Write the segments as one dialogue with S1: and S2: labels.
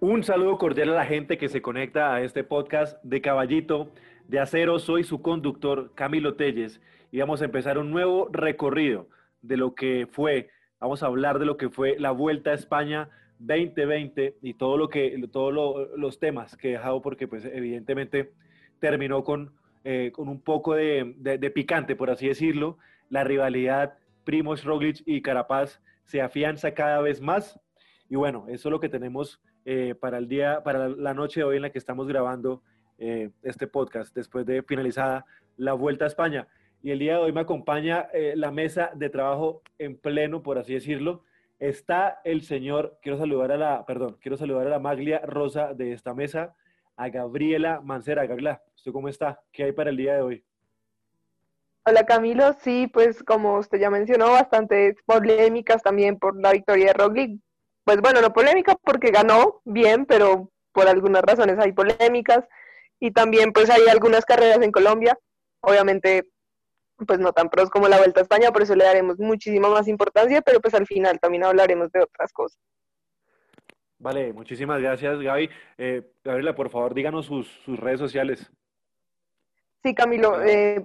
S1: Un saludo cordial a la gente que se conecta a este podcast de Caballito de Acero. Soy su conductor, Camilo Telles, y vamos a empezar un nuevo recorrido de lo que fue, vamos a hablar de lo que fue la Vuelta a España 2020 y todo lo que, todos los temas que he dejado, porque pues evidentemente terminó con, eh, con un poco de, de, picante, por así decirlo. La rivalidad Primoz Roglic y Carapaz se afianza cada vez más. Y bueno, eso es lo que tenemos eh, para el día, para la noche de hoy en la que estamos grabando eh, este podcast, después de finalizada la Vuelta a España. Y el día de hoy me acompaña eh, la mesa de trabajo en pleno, por así decirlo. Está el señor, quiero saludar a la, perdón, quiero saludar a la maglia rosa de esta mesa, a Gabriela Mancera. Gabriela, ¿usted cómo está? ¿Qué hay para el día de hoy?
S2: Hola Camilo, sí, pues como usted ya mencionó, bastantes polémicas también por la victoria de Roglic, pues bueno, no polémica porque ganó bien, pero por algunas razones hay polémicas y también pues hay algunas carreras en Colombia, obviamente pues no tan pros como la Vuelta a España, por eso le daremos muchísima más importancia, pero pues al final también hablaremos de otras cosas.
S1: Vale, muchísimas gracias Gaby. Eh, Gabriela, por favor, díganos sus, redes sociales.
S2: Sí, Camilo, eh,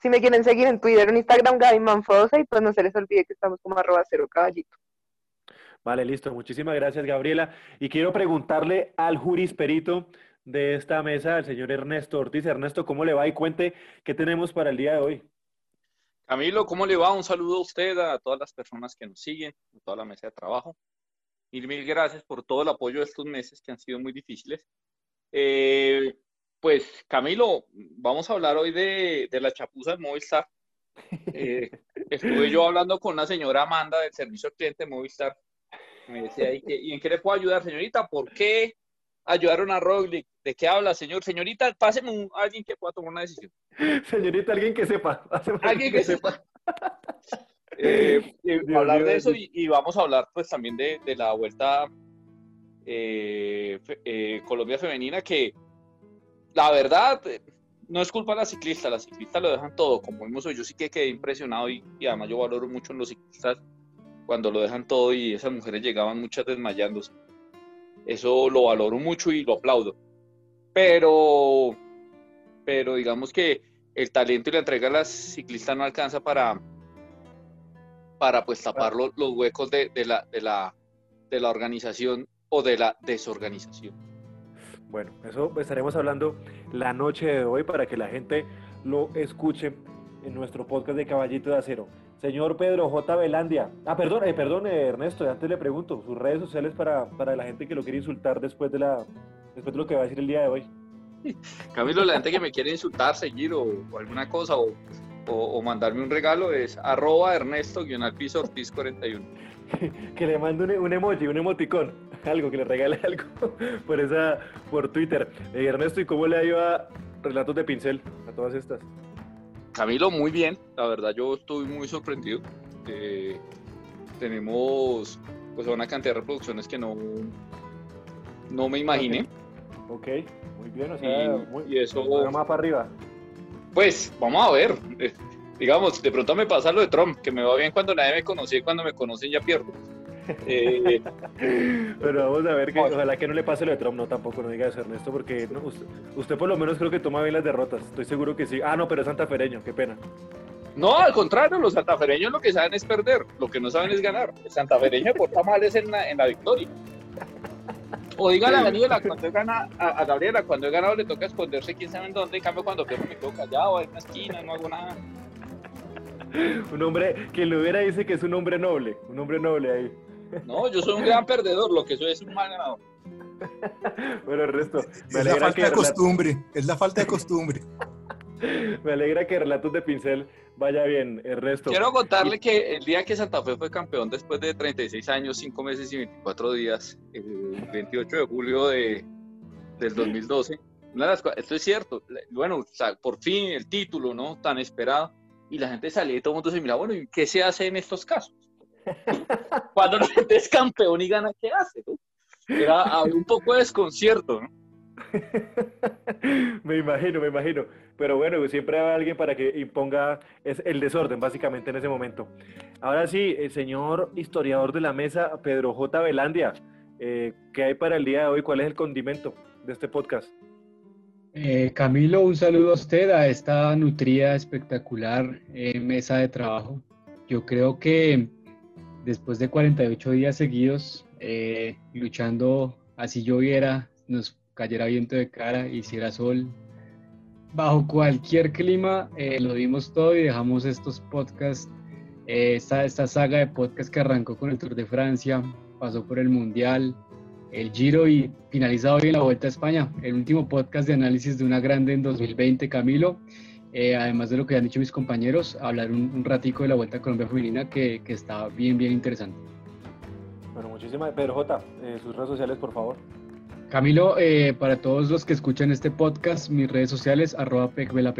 S2: si me quieren seguir en Twitter, en Instagram, Gaby Manfosa, y pues no se les olvide que estamos como arroba cero caballito.
S1: Vale, listo. Muchísimas gracias, Gabriela. Y quiero preguntarle al jurisperito de esta mesa, al señor Ernesto Ortiz. Ernesto, ¿cómo le va? Y cuente qué tenemos para el día de hoy.
S3: Camilo, ¿cómo le va? Un saludo a usted, a todas las personas que nos siguen, a toda la mesa de trabajo. Mil, mil gracias por todo el apoyo de estos meses que han sido muy difíciles. Eh, pues, Camilo, vamos a hablar hoy de, la chapuza de Movistar. Eh, estuve yo hablando con la señora Amanda del servicio al cliente de Movistar me decía, ¿y, en qué le puedo ayudar, señorita? ¿Por qué ayudaron a Roglic? ¿De qué habla, señor? Señorita, páseme a alguien que pueda tomar una decisión.
S1: Señorita, alguien que sepa.
S3: Alguien que, sepa. Eh, hablar de eso y, vamos a hablar pues también de, la vuelta eh, eh, Colombia femenina que la verdad no es culpa de la ciclista, las ciclistas lo dejan todo, como vimos hoy, yo sí que quedé impresionado y, y además yo valoro mucho en los ciclistas cuando lo dejan todo y esas mujeres llegaban muchas desmayándose. Eso lo valoro mucho y lo aplaudo. Pero, pero digamos que el talento y la entrega a las ciclistas no alcanza para, para pues tapar los, huecos de, la, de, la, de la organización o de la desorganización.
S1: Bueno, eso estaremos hablando la noche de hoy para que la gente lo escuche en nuestro podcast de Caballito de Acero. Señor Pedro J. Velandia. Ah, perdón, eh, perdón, eh, Ernesto, antes le pregunto, sus redes sociales para, para la gente que lo quiere insultar después de, la, después de lo que va a decir el día de hoy.
S3: Camilo, la gente que me quiere insultar, seguir o, alguna cosa o, o, mandarme un regalo es arroba Ernesto-Piso Ortiz 41.
S1: que le mande un, un, emoji, un emoticón, algo, que le regale algo por esa, por Twitter. Eh, Ernesto, ¿y cómo le ha ido a Relatos de Pincel a todas estas?
S3: Camilo, muy bien. La verdad, yo estoy muy sorprendido. Eh, tenemos pues una cantidad de reproducciones que no, no me imaginé.
S1: Ok, muy bien. O sea,
S3: y,
S1: muy,
S3: y eso.
S1: Más para arriba.
S3: Pues vamos a ver. Eh, digamos, de pronto me pasa lo de Trump, que me va bien cuando nadie me conoce y cuando me conocen ya pierdo.
S1: Eh, Pero vamos a ver que ojalá que no le pase lo de Trump, no tampoco no diga eso Ernesto, porque usted, por lo menos creo que toma bien las derrotas, estoy seguro que sí. Ah, no, pero es santafereño, qué pena.
S3: No, al contrario, los santafereños lo que saben es perder, lo que no saben es ganar. El santafereño porta mal es en la, en la victoria. O dígale a Daniela, cuando gana, a, Gabriela, cuando he ganado le toca esconderse quién sabe en dónde, en cambio cuando pierdo me quedo callado en una esquina, no hago nada.
S1: Un hombre, que lo hubiera dice que es un hombre noble, un hombre noble ahí.
S3: No, yo soy un gran perdedor, lo que soy es un mal ganador.
S1: Bueno, el resto.
S4: Me es la falta de costumbre, es la falta de costumbre.
S1: me alegra que Relatos de Pincel vaya bien, el resto.
S3: Quiero contarle que el día que Santa Fe fue campeón después de 36 años, 5 meses y 24 días, el 28 de julio de, del 2012, esto es cierto, bueno, por fin el título, ¿no? Tan esperado, y la gente salía y todo el mundo se mira, bueno, ¿y qué se hace en estos casos? Cuando la gente es campeón y gana, ¿qué hace? Era un poco de desconcierto, ¿no?
S1: me imagino, me imagino. Pero bueno, siempre hay alguien para que imponga el desorden, básicamente, en ese momento. Ahora sí, el señor historiador de la mesa, Pedro J. Velandia. Eh, ¿Qué hay para el día de hoy? ¿Cuál es el condimento de este podcast?
S5: Eh, Camilo, un saludo a usted, a esta nutrida, espectacular eh, mesa de trabajo. Yo creo que después de 48 días seguidos, luchando así lloviera, nos cayera viento de cara, hiciera sol, bajo cualquier clima, lo dimos todo y dejamos estos podcasts, esta, esta saga de podcasts que arrancó con el Tour de Francia, pasó por el Mundial, el Giro y finaliza hoy en la Vuelta a España, el último podcast de análisis de una grande en 2020, Camilo. Eh, además de lo que han dicho mis compañeros, hablar un, ratico de la Vuelta a Colombia Femenina que, que, está bien, bien interesante.
S1: Bueno, muchísimas. Pedro J, eh, sus redes sociales, por favor.
S5: Camilo, eh, para todos los que escuchan este podcast, mis redes sociales, arroba pecvelap.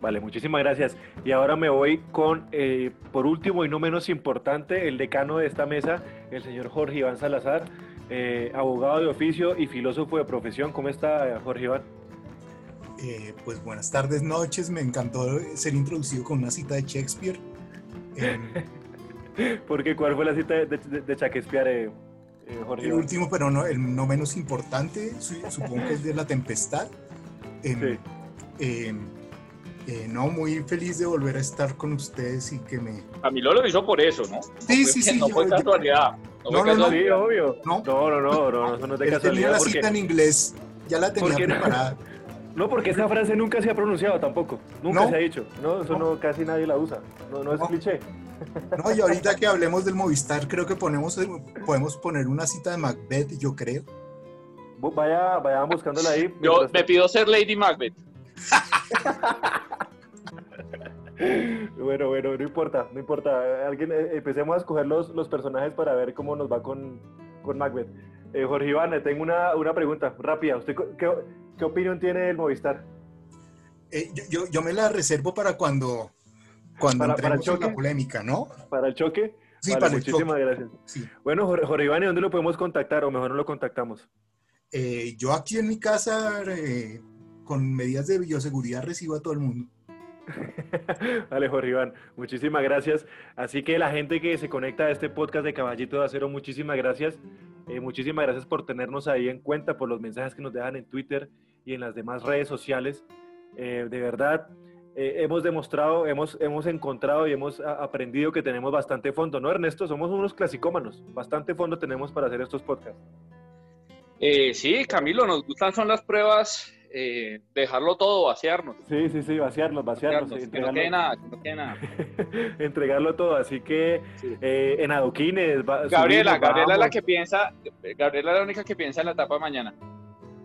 S1: Vale, muchísimas gracias. Y ahora me voy con, eh, por último y no menos importante, el decano de esta mesa, el señor Jorge Iván Salazar, eh, abogado de oficio y filósofo de profesión. ¿Cómo está Jorge Iván?
S4: Eh, pues buenas tardes, noches. Me encantó ser introducido con una cita de Shakespeare.
S1: Porque ¿cuál fue la cita de, Shakespeare,
S4: Jorge? El último, pero no, el no menos importante, supongo que es de La Tempestad. Em, sí. Em, eh, no, muy feliz de volver a estar con ustedes y que me...
S3: Camilo lo hizo por eso, ¿no?
S4: Sí, sí, sí.
S3: No fue casualidad.
S1: No, no, no, obvio. No, no, no, no, no, no, no
S4: te Tenía la cita en inglés, ya la tenía preparada.
S1: No, porque esa frase nunca se ha pronunciado tampoco, nunca se ha dicho, ¿no? Eso no, casi nadie la usa, no, no es cliché.
S4: No, y ahorita que hablemos del Movistar, creo que ponemos, podemos poner una cita de Macbeth, yo creo.
S1: Vaya, vaya buscándola ahí.
S3: Yo me pido ser Lady Macbeth.
S1: bueno, bueno, no importa, no importa. Alguien, eh, empecemos a escoger los, los personajes para ver cómo nos va con, con Macbeth. Eh, Jorge Iván, tengo una, una, pregunta rápida. ¿Usted qué, qué, opinión tiene del Movistar?
S4: Eh, yo, yo, me la reservo para cuando, cuando entremos en la polémica, ¿no?
S1: ¿Para el choque?
S4: Sí, para
S1: muchísimas gracias. Bueno, Jorge, Iván, ¿y dónde lo podemos contactar? O mejor no lo contactamos.
S4: yo aquí en mi casa, con medidas de bioseguridad, recibo a todo el mundo.
S1: Vale, Jorge muchísimas gracias. Así que la gente que se conecta a este podcast de Caballito de Acero, muchísimas gracias. Eh, muchísimas gracias por tenernos ahí en cuenta, por los mensajes que nos dejan en Twitter y en las demás redes sociales. Eh, de verdad, eh, hemos demostrado, hemos, hemos encontrado y hemos aprendido que tenemos bastante fondo, ¿no, Ernesto? Somos unos clasicómanos. Bastante fondo tenemos para hacer estos podcasts.
S3: sí, Camilo, nos gustan son las pruebas eh, dejarlo todo, vaciarnos.
S1: Sí, sí, sí, vaciarnos, vaciarnos.
S3: que no quede nada, que no quede nada.
S1: entregarlo todo, así que eh, en adoquines.
S3: Gabriela, Gabriela es la que piensa, Gabriela es la única que piensa en la etapa de mañana.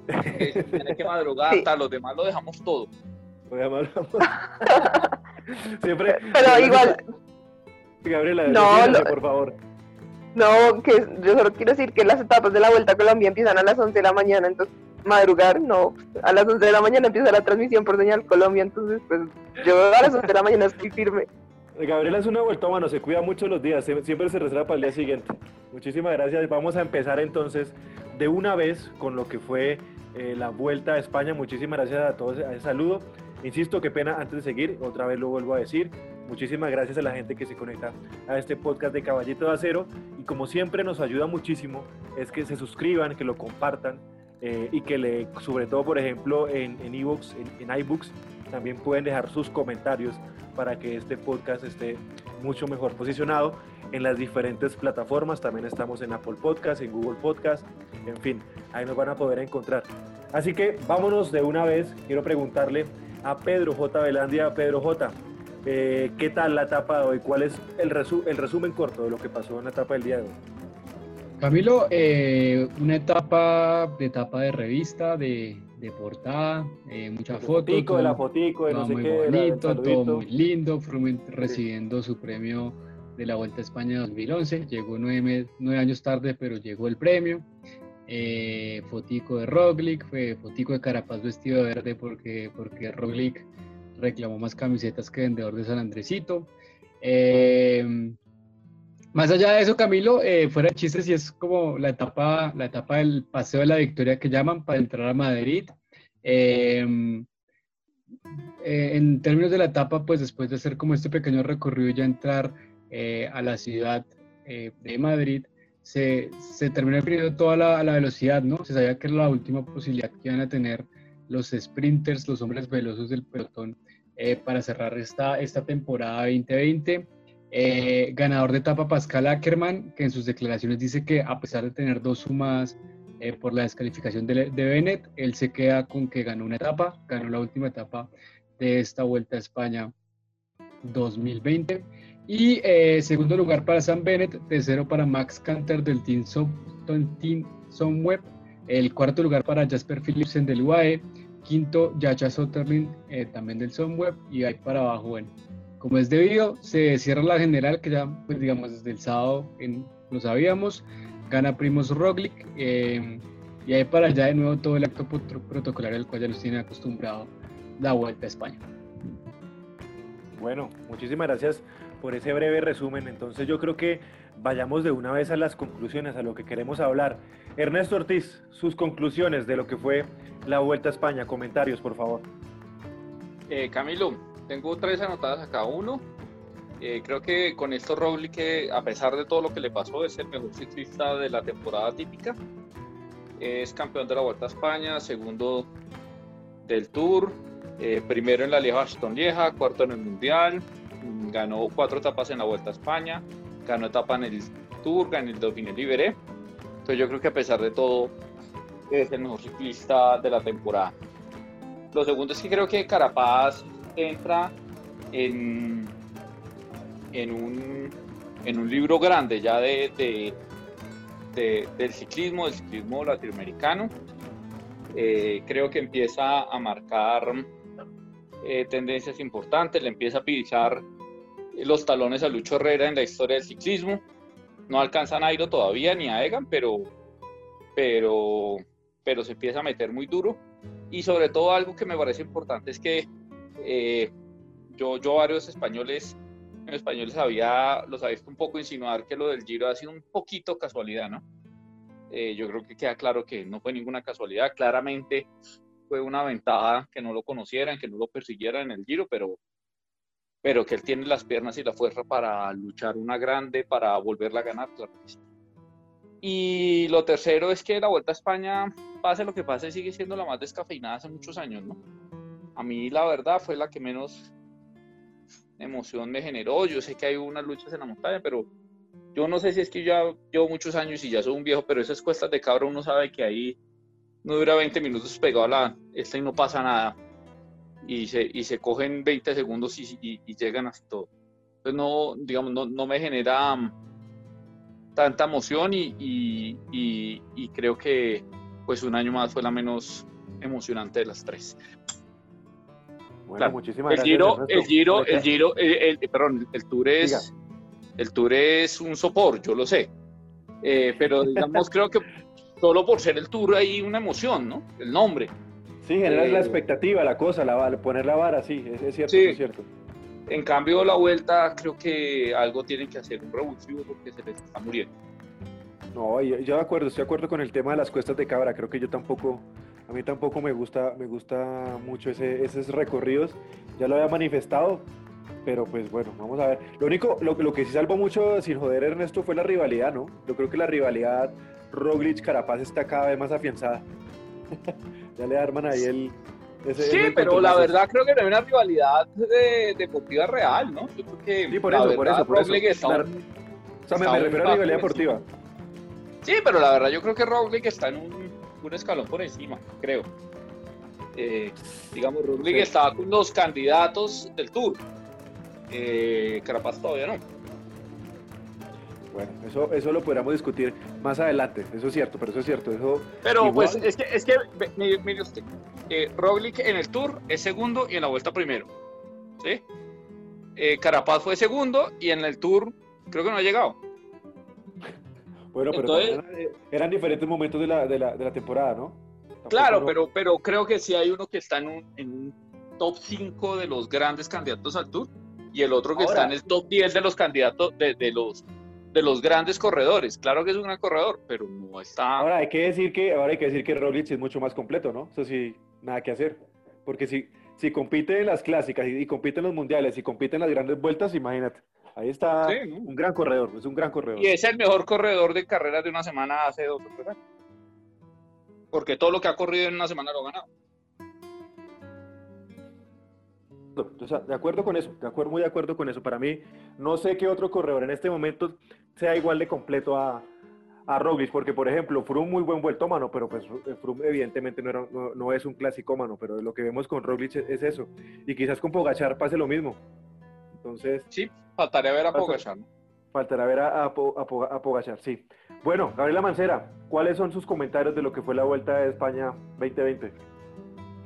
S3: Tiene que madrugar, los demás lo dejamos todo.
S1: Lo dejamos. Siempre.
S2: Pero igual.
S1: Gabriela, no, por favor.
S2: No, que yo solo quiero decir que las etapas de la Vuelta a Colombia empiezan a las 11 de la mañana, entonces madrugar, no, a las 11 de la mañana empieza la transmisión por señal Colombia, entonces pues yo a las 11 de la mañana estoy firme.
S1: Gabriela es una vuelta mano, se cuida mucho los días, siempre se reserva para el día siguiente. Muchísimas gracias. Vamos a empezar entonces de una vez con lo que fue eh, la vuelta a España. Muchísimas gracias a todos, saludo. Insisto, qué pena antes de seguir, otra vez lo vuelvo a decir. Muchísimas gracias a la gente que se conecta a este podcast de Caballito de Acero. Y como siempre nos ayuda muchísimo es que se suscriban, que lo compartan, eh, y que le, sobre todo, por ejemplo, en en, ebooks, en, iBooks, también pueden dejar sus comentarios para que este podcast esté mucho mejor posicionado en las diferentes plataformas. También estamos en Apple Podcast, en Google Podcast, en fin, ahí nos van a poder encontrar. Así que vámonos de una vez. Quiero preguntarle a Pedro J. Velandia. Pedro J., eh, ¿qué tal la etapa de hoy? ¿Cuál es el, el resumen corto de lo que pasó en la etapa del día de hoy?
S5: Camilo, eh, una etapa de etapa de revista, de, de portada, eh, muchas fotos.
S1: de la fotico, de no sé
S5: muy
S1: qué,
S5: bonito, todo muy lindo, recibiendo su premio de la Vuelta a España 2011. Llegó nueve, nueve años tarde, pero llegó el premio. Eh, fotico de Roglic, fue fotico de Carapaz vestido de verde porque, porque Roglic reclamó más camisetas que vendedor de San Andresito. Eh, más allá de eso, Camilo, eh, fuera de chistes, y es como la etapa, la etapa del paseo de la victoria que llaman para entrar a Madrid. Em, eh, en términos de la etapa, pues después de hacer como este pequeño recorrido y ya entrar eh, a la ciudad de Madrid, se, se terminó perdiendo toda la, la, velocidad, ¿no? Se sabía que era la última posibilidad que iban a tener los sprinters, los hombres veloces del pelotón eh, para cerrar esta, esta temporada 2020. Eh, ganador de etapa Pascal Ackermann, que en sus declaraciones dice que a pesar de tener dos sumas eh, por la descalificación de, Bennett, él se queda con que ganó una etapa, ganó la última etapa de esta Vuelta a España 2020. Y eh, segundo lugar para Sam Bennett, tercero para Max Canter del Team, Somweb, el cuarto lugar para Jasper Philipsen del UAE, quinto Yacha Sotterlin eh, también del Somweb y ahí para abajo, bueno, como es debido, se cierra la general que ya, pues digamos, desde el sábado en, lo sabíamos, gana Primos Roglic eh, y ahí para allá de nuevo todo el acto protocolario al cual ya nos tiene acostumbrado la Vuelta a España.
S1: Bueno, muchísimas gracias por ese breve resumen. Entonces yo creo que vayamos de una vez a las conclusiones, a lo que queremos hablar. Ernesto Ortiz, sus conclusiones de lo que fue la Vuelta a España. Comentarios, por favor.
S3: Eh, Camilo, tengo tres anotadas acá. Uno, eh, creo que con esto Roglic, que a pesar de todo lo que le pasó, es el mejor ciclista de la temporada típica. Es campeón de la Vuelta a España, segundo del Tour, eh, primero en la Lieja Aston Lieja, cuarto en el Mundial, ganó cuatro etapas en la Vuelta a España, ganó etapa en el Tour, ganó el Dauphiné Libéré. Entonces yo creo que a pesar de todo es el mejor ciclista de la temporada. Lo segundo es que creo que Carapaz entra en, en, un, en un libro grande ya de, de, del ciclismo, del ciclismo latinoamericano. Eh, creo que empieza a marcar eh, tendencias importantes, le empieza a pisar los talones a Lucho Herrera en la historia del ciclismo. No alcanza a Nairo todavía ni a Egan, pero, pero, pero se empieza a meter muy duro. Y sobre todo algo que me parece importante es que eh, yo, yo varios españoles, españoles había, los había visto un poco insinuar que lo del Giro ha sido un poquito casualidad, ¿no? Eh, yo creo que queda claro que no fue ninguna casualidad. Claramente fue una ventaja que no lo conocieran, que no lo persiguieran en el Giro, pero pero que él tiene las piernas y la fuerza para luchar una grande, para volverla a ganar, Y lo tercero es que la Vuelta a España, pase lo que pase, sigue siendo la más descafeinada hace muchos años, ¿no? A mí la verdad fue la que menos emoción me generó. Yo sé que hay unas luchas en la montaña, pero yo no sé si es que ya llevo muchos años y ya soy un viejo, pero esas cuestas de cabra uno sabe que ahí no dura 20 minutos pegado a la esta y no pasa nada y se, y se cogen 20 segundos y, llegan hasta todo. Entonces no, digamos, no, no me genera mm, tanta emoción y, y, creo que pues un año más fue la menos emocionante de las tres.
S1: Bueno, muchísimas
S3: el Giro, el Giro, el Giro, el, perdón, el Tour es, el Tour es un sopor, yo lo sé. Eh, pero digamos, creo que solo por ser el Tour hay una emoción, ¿no? El nombre.
S1: Sí, generar la eh, expectativa, la cosa, la, poner la vara, sí, es, cierto, es cierto.
S3: En cambio, la vuelta, creo que algo tienen que hacer, un revulsivo porque se les está muriendo.
S1: No, yo, yo, de acuerdo, estoy de acuerdo con el tema de las cuestas de cabra, creo que yo tampoco, a mí tampoco me gusta, me gusta mucho ese, esos recorridos, ya lo había manifestado, pero pues bueno, vamos a ver. Lo único, lo, lo que sí salvó mucho, sin joder Ernesto, fue la rivalidad, ¿no? Yo creo que la rivalidad Roglic-Carapaz está cada vez más afianzada. ya le arman ahí el...
S3: sí, pero la verdad creo que no hay una rivalidad de, deportiva real, ¿no? Yo creo que
S1: sí, por eso, por eso, por eso. Está o sea, me, refiero a rivalidad deportiva.
S3: Sí, pero la verdad yo creo que Roglic está en un, un escalón por encima, creo. Eh, digamos, Roglic estaba con los candidatos del Tour. Eh, Carapaz todavía no.
S1: Bueno, eso, eso lo podríamos discutir más adelante, eso es cierto, pero eso es cierto. Eso
S3: pero pues es que, es que mire, usted, eh, Roglic en el Tour es segundo y en la vuelta primero. ¿sí? Eh, Carapaz fue segundo y en el Tour creo que no ha llegado.
S1: Bueno, pero eran, diferentes momentos de la, de la, de la temporada, ¿no?
S3: claro, pero, pero creo que sí hay uno que está en un, en un top 5 de los grandes candidatos al Tour y el otro que está en el top 10 de los candidatos de, de los de los grandes corredores. Claro que es un gran corredor, pero no está.
S1: Ahora hay que decir que, ahora hay que decir que Roglic es mucho más completo, ¿no? Eso sí, nada que hacer. Porque si, si compite en las clásicas y, compite en los mundiales y compite en las grandes vueltas, imagínate. Ahí está un gran corredor, es un gran corredor.
S3: Y es el mejor corredor de carreras de una semana hace dos o tres años. Porque todo lo que ha corrido en una semana lo ha ganado.
S1: de acuerdo con eso, de acuerdo, muy de acuerdo con eso. Para mí, no sé qué otro corredor en este momento sea igual de completo a, a Roglic, porque por ejemplo, Froome muy buen vueltómano, pero pues Froome evidentemente no, era, no, es un clasicómano, pero lo que vemos con Roglic es, eso. Y quizás con Pogachar pase lo mismo. Entonces...
S3: Sí, faltaría ver a Pogachar.
S1: Faltará ver a, a, Pogachar, sí. Bueno, Gabriela Mancera, ¿cuáles son sus comentarios de lo que fue la Vuelta de España 2020?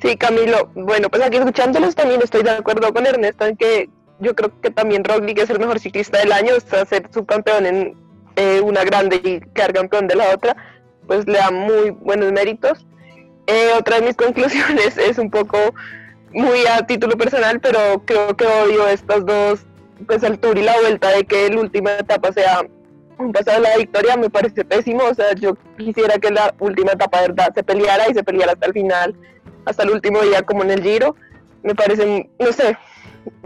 S2: Sí, Camilo. Bueno, pues aquí escuchándolos también estoy de acuerdo con Ernesto en que yo creo que también Roglic es el mejor ciclista del año, a ser subcampeón en eh, una grande y quedar campeón de la otra, pues le da muy buenos méritos. Eh, otra de mis conclusiones es un poco muy a título personal, pero creo que odio estas dos, pues el tour y la vuelta de que la última etapa sea un pasado de la victoria, me parece pésimo. O sea, yo quisiera que la última etapa, verdad, se peleara y se peleara hasta el final, hasta el último día, como en el Giro. Me parece, no sé,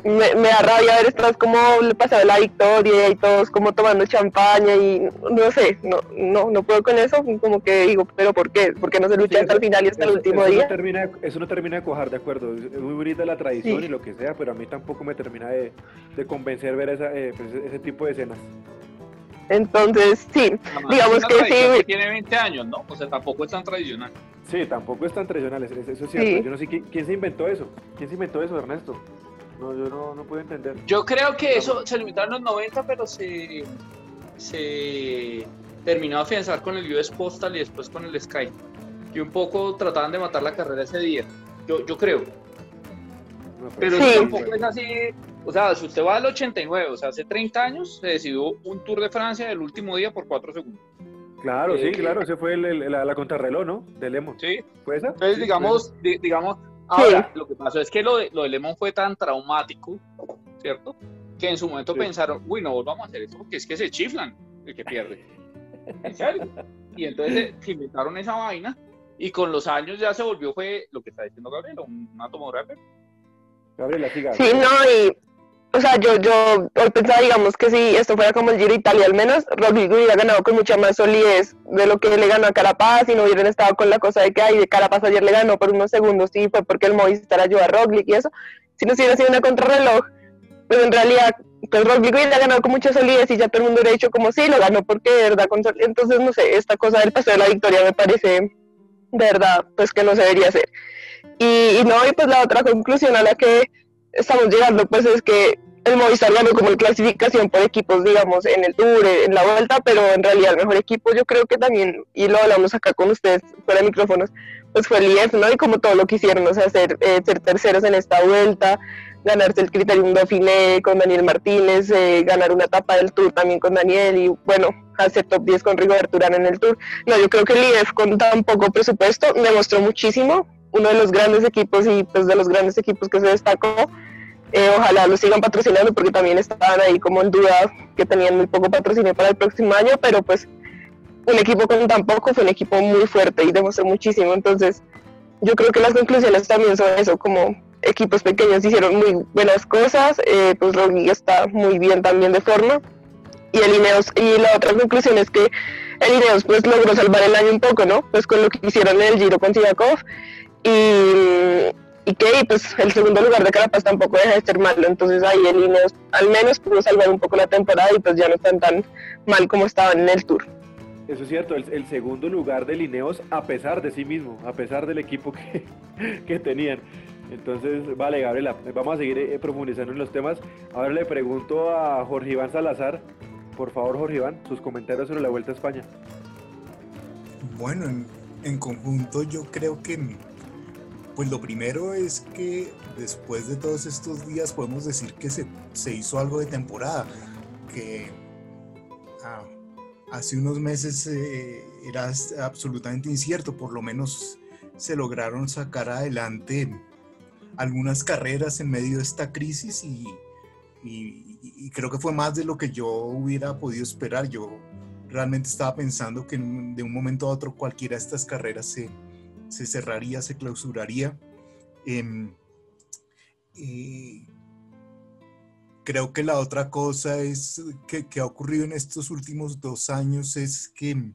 S2: me, da rabia ver estas como le pasaba la victoria y todos como tomando champaña y no sé, no, no, no puedo con eso, como que digo, pero ¿por qué? ¿Por qué no se lucha hasta el final y hasta el último día?
S1: No termina, eso no termina de cuajar, de acuerdo, es muy bonita la tradición y lo que sea, pero a mí tampoco me termina de, de convencer ver esa, eh, pues, ese tipo de escenas.
S2: Entonces, sí, digamos que sí.
S3: tiene 20 años, ¿no? O sea, tampoco es tan tradicional.
S1: Sí, tampoco es tan tradicional, eso es cierto. Yo no sé ¿quién, se inventó eso. ¿Quién se inventó eso, Ernesto? No, yo no, no puedo entender.
S3: Yo creo que eso se limitó en los 90, pero se, se terminó a afianzar con el US Postal y después con el Sky. Y un poco trataban de matar la carrera ese día. Yo, yo creo. pero tampoco es así. O sea, si usted va al 89, o sea, hace 30 años se decidió un Tour de Francia el último día por 4 segundos.
S1: Claro, sí, eh, claro, ese fue la, contrarreloj, ¿no? De Lemon.
S3: Sí. ¿Fue esa? Entonces, digamos, digamos, Ahora, lo que pasó es que lo de, lo de Lemon fue tan traumático, ¿cierto? Que en su momento pensaron, uy, no volvamos a hacer esto porque es que se chiflan el que pierde. ¿En serio? Y entonces se inventaron esa vaina y con los años ya se volvió, fue lo que está diciendo Gabriel, un, átomo grave.
S1: Gabriela, siga.
S2: Sí, no, y o sea, yo, yo hoy pensaba, digamos, que si esto fuera como el Giro Italia, al menos Rodrigo hubiera ganado con mucha más solidez de lo que le ganó a Carapaz y no hubieran estado con la cosa de que, ay, de Carapaz ayer le ganó por unos segundos, sí, fue porque el Movistar ayudó a Roglic y eso. Si no hubiera sido una contrarreloj, pues en realidad, pues Roglic hubiera ganado con mucha solidez y ya todo el mundo hubiera dicho como, sí, lo ganó porque de verdad con Entonces, no sé, esta cosa del paso de la victoria me parece, verdad, pues que no se debería hacer. Y no, y pues la otra conclusión a la que estamos llegando, pues es que el Movistar ganó como clasificación por equipos, digamos, en el Tour, en la Vuelta, pero en realidad el mejor equipo yo creo que también, y lo hablamos acá con ustedes fuera de micrófonos, pues fue el IEF, ¿no? Y como todo lo que hicieron, o sea, ser, eh, ser terceros en esta Vuelta, ganarse el Criterium Dauphiné con Daniel Martínez, eh, ganar una etapa del Tour también con Daniel y, bueno, hacer top 10 con Rigoberto Urán en el Tour. No, yo creo que el IEF con tan poco presupuesto demostró muchísimo, uno de los grandes equipos y pues de los grandes equipos que se destacó eh, ojalá lo sigan patrocinando porque también estaban ahí como en duda que tenían muy poco patrocinio para el próximo año, pero pues un equipo con tan poco fue un equipo muy fuerte y demostró muchísimo. Entonces, yo creo que las conclusiones también son eso, como equipos pequeños hicieron muy buenas cosas, eh, pues Rogi está muy bien también de forma. Y el Ineos, y la otra conclusión es que el Ineos pues logró salvar el año un poco, ¿no? Pues con lo que hicieron en el Giro con Sivakov y y que pues el segundo lugar de Carapaz tampoco deja de ser malo, entonces ahí el Ineos al menos pudo salvar un poco la temporada y pues ya no están tan mal como estaban en el Tour.
S1: Eso es cierto, el, segundo lugar de Ineos a pesar de sí mismo, a pesar del equipo que, que tenían. Entonces, vale, Gabriela, vamos a seguir eh, profundizando en los temas. Ahora le pregunto a Jorge Iván Salazar, por favor, Jorge Iván, sus comentarios sobre la Vuelta a España.
S4: Bueno, en, en conjunto yo creo que pues lo primero es que después de todos estos días podemos decir que se, hizo algo de temporada, que ah, hace unos meses eh, era absolutamente incierto, por lo menos se lograron sacar adelante algunas carreras en medio de esta crisis y, creo que fue más de lo que yo hubiera podido esperar. Yo realmente estaba pensando que de un momento a otro cualquiera de estas carreras se, se cerraría, se clausuraría. Em, creo que la otra cosa es que, ha ocurrido en estos últimos dos años es que,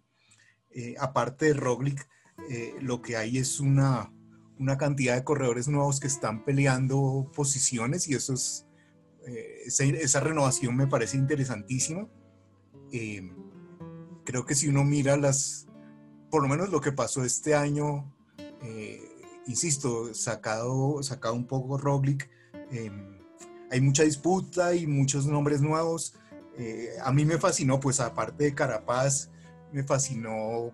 S4: eh, aparte de Roglic, eh, lo que hay es una, una cantidad de corredores nuevos que están peleando posiciones y eso es, eh, esa, renovación me parece interesantísima. creo que si uno mira las, por lo menos lo que pasó este año, insisto, sacado, sacado un poco Roglic, hay mucha disputa y muchos nombres nuevos. Eh, a mí me fascinó, pues aparte de Carapaz, me fascinó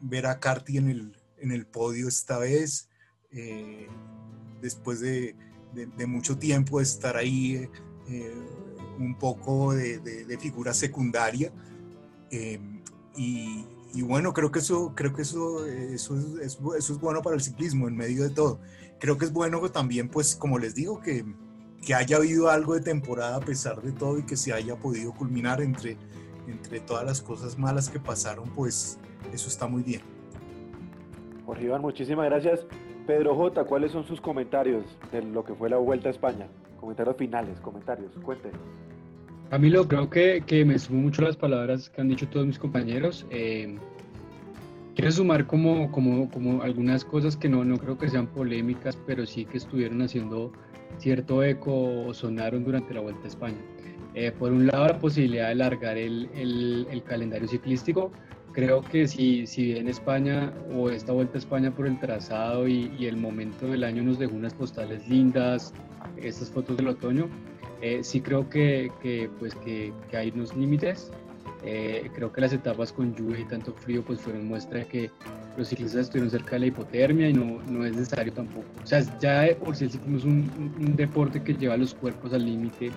S4: ver a Carti en el, en el podio esta vez, eh, después de, mucho tiempo estar ahí eh, un poco de, de figura secundaria. Y, y, bueno, creo que, eso, creo que eso, eso, es, eso es bueno para el ciclismo en medio de todo. Creo que es bueno también, pues como les digo, que que haya habido algo de temporada a pesar de todo y que se haya podido culminar entre, entre todas las cosas malas que pasaron, pues eso está muy bien.
S1: Jorge Iván, muchísimas gracias. Pedro J, ¿cuáles son sus comentarios de lo que fue la Vuelta a España? Comentarios finales, comentarios, cuéntenos.
S5: Camilo, creo que, que me sumo mucho las palabras que han dicho todos mis compañeros. Eh, quiero sumar como, como, como algunas cosas que no, no creo que sean polémicas, pero sí que estuvieron haciendo cierto eco sonaron durante la Vuelta a España. Eh, por un lado, la posibilidad de alargar el, el, calendario ciclístico. Creo que si, si bien España o esta Vuelta a España por el trazado y, y el momento del año nos dejó unas postales lindas, estas fotos del otoño, eh, sí creo que, que pues que, que, hay unos límites. Eh, creo que las etapas con lluvia y tanto frío pues fueron muestra de que los ciclistas estuvieron cerca de la hipotermia y no, no es necesario tampoco. O sea, ya por si el ciclismo es un, deporte que lleva los cuerpos al límite,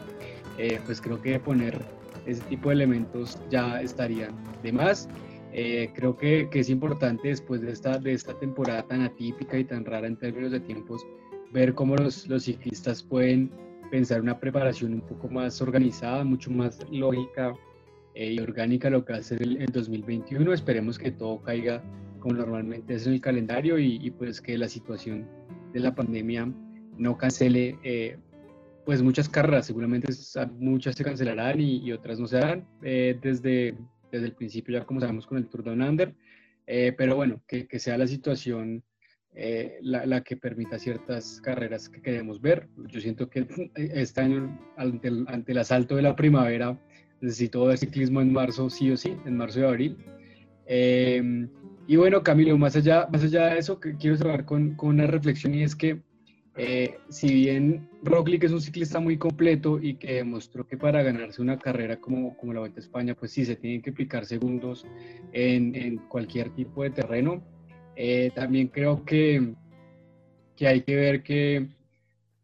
S5: eh, pues creo que poner ese tipo de elementos ya estarían de más. Eh, creo que, que, es importante después de esta, de esta temporada tan atípica y tan rara en términos de tiempos, ver cómo los, los ciclistas pueden pensar una preparación un poco más organizada, mucho más lógica y orgánica lo que va a ser el, el 2021. Esperemos que todo caiga como normalmente es en el calendario y, pues que la situación de la pandemia no cancele eh, pues muchas carreras, seguramente muchas se cancelarán y, otras no se harán eh, desde, desde el principio ya como sabemos con el Tour Down Under, eh, pero bueno, que, que, sea la situación la, la, que permita ciertas carreras que queremos ver. Yo siento que este año ante el, asalto de la primavera necesito ver ciclismo en marzo sí o sí, en marzo y abril. Y bueno, Camilo, más allá, más allá de eso, que quiero cerrar con, una reflexión y es que eh, si bien Roglic es un ciclista muy completo y que demostró que para ganarse una carrera como, como la Vuelta a España, pues sí se tienen que aplicar segundos en cualquier tipo de terreno, eh, también creo que, que, hay que ver que,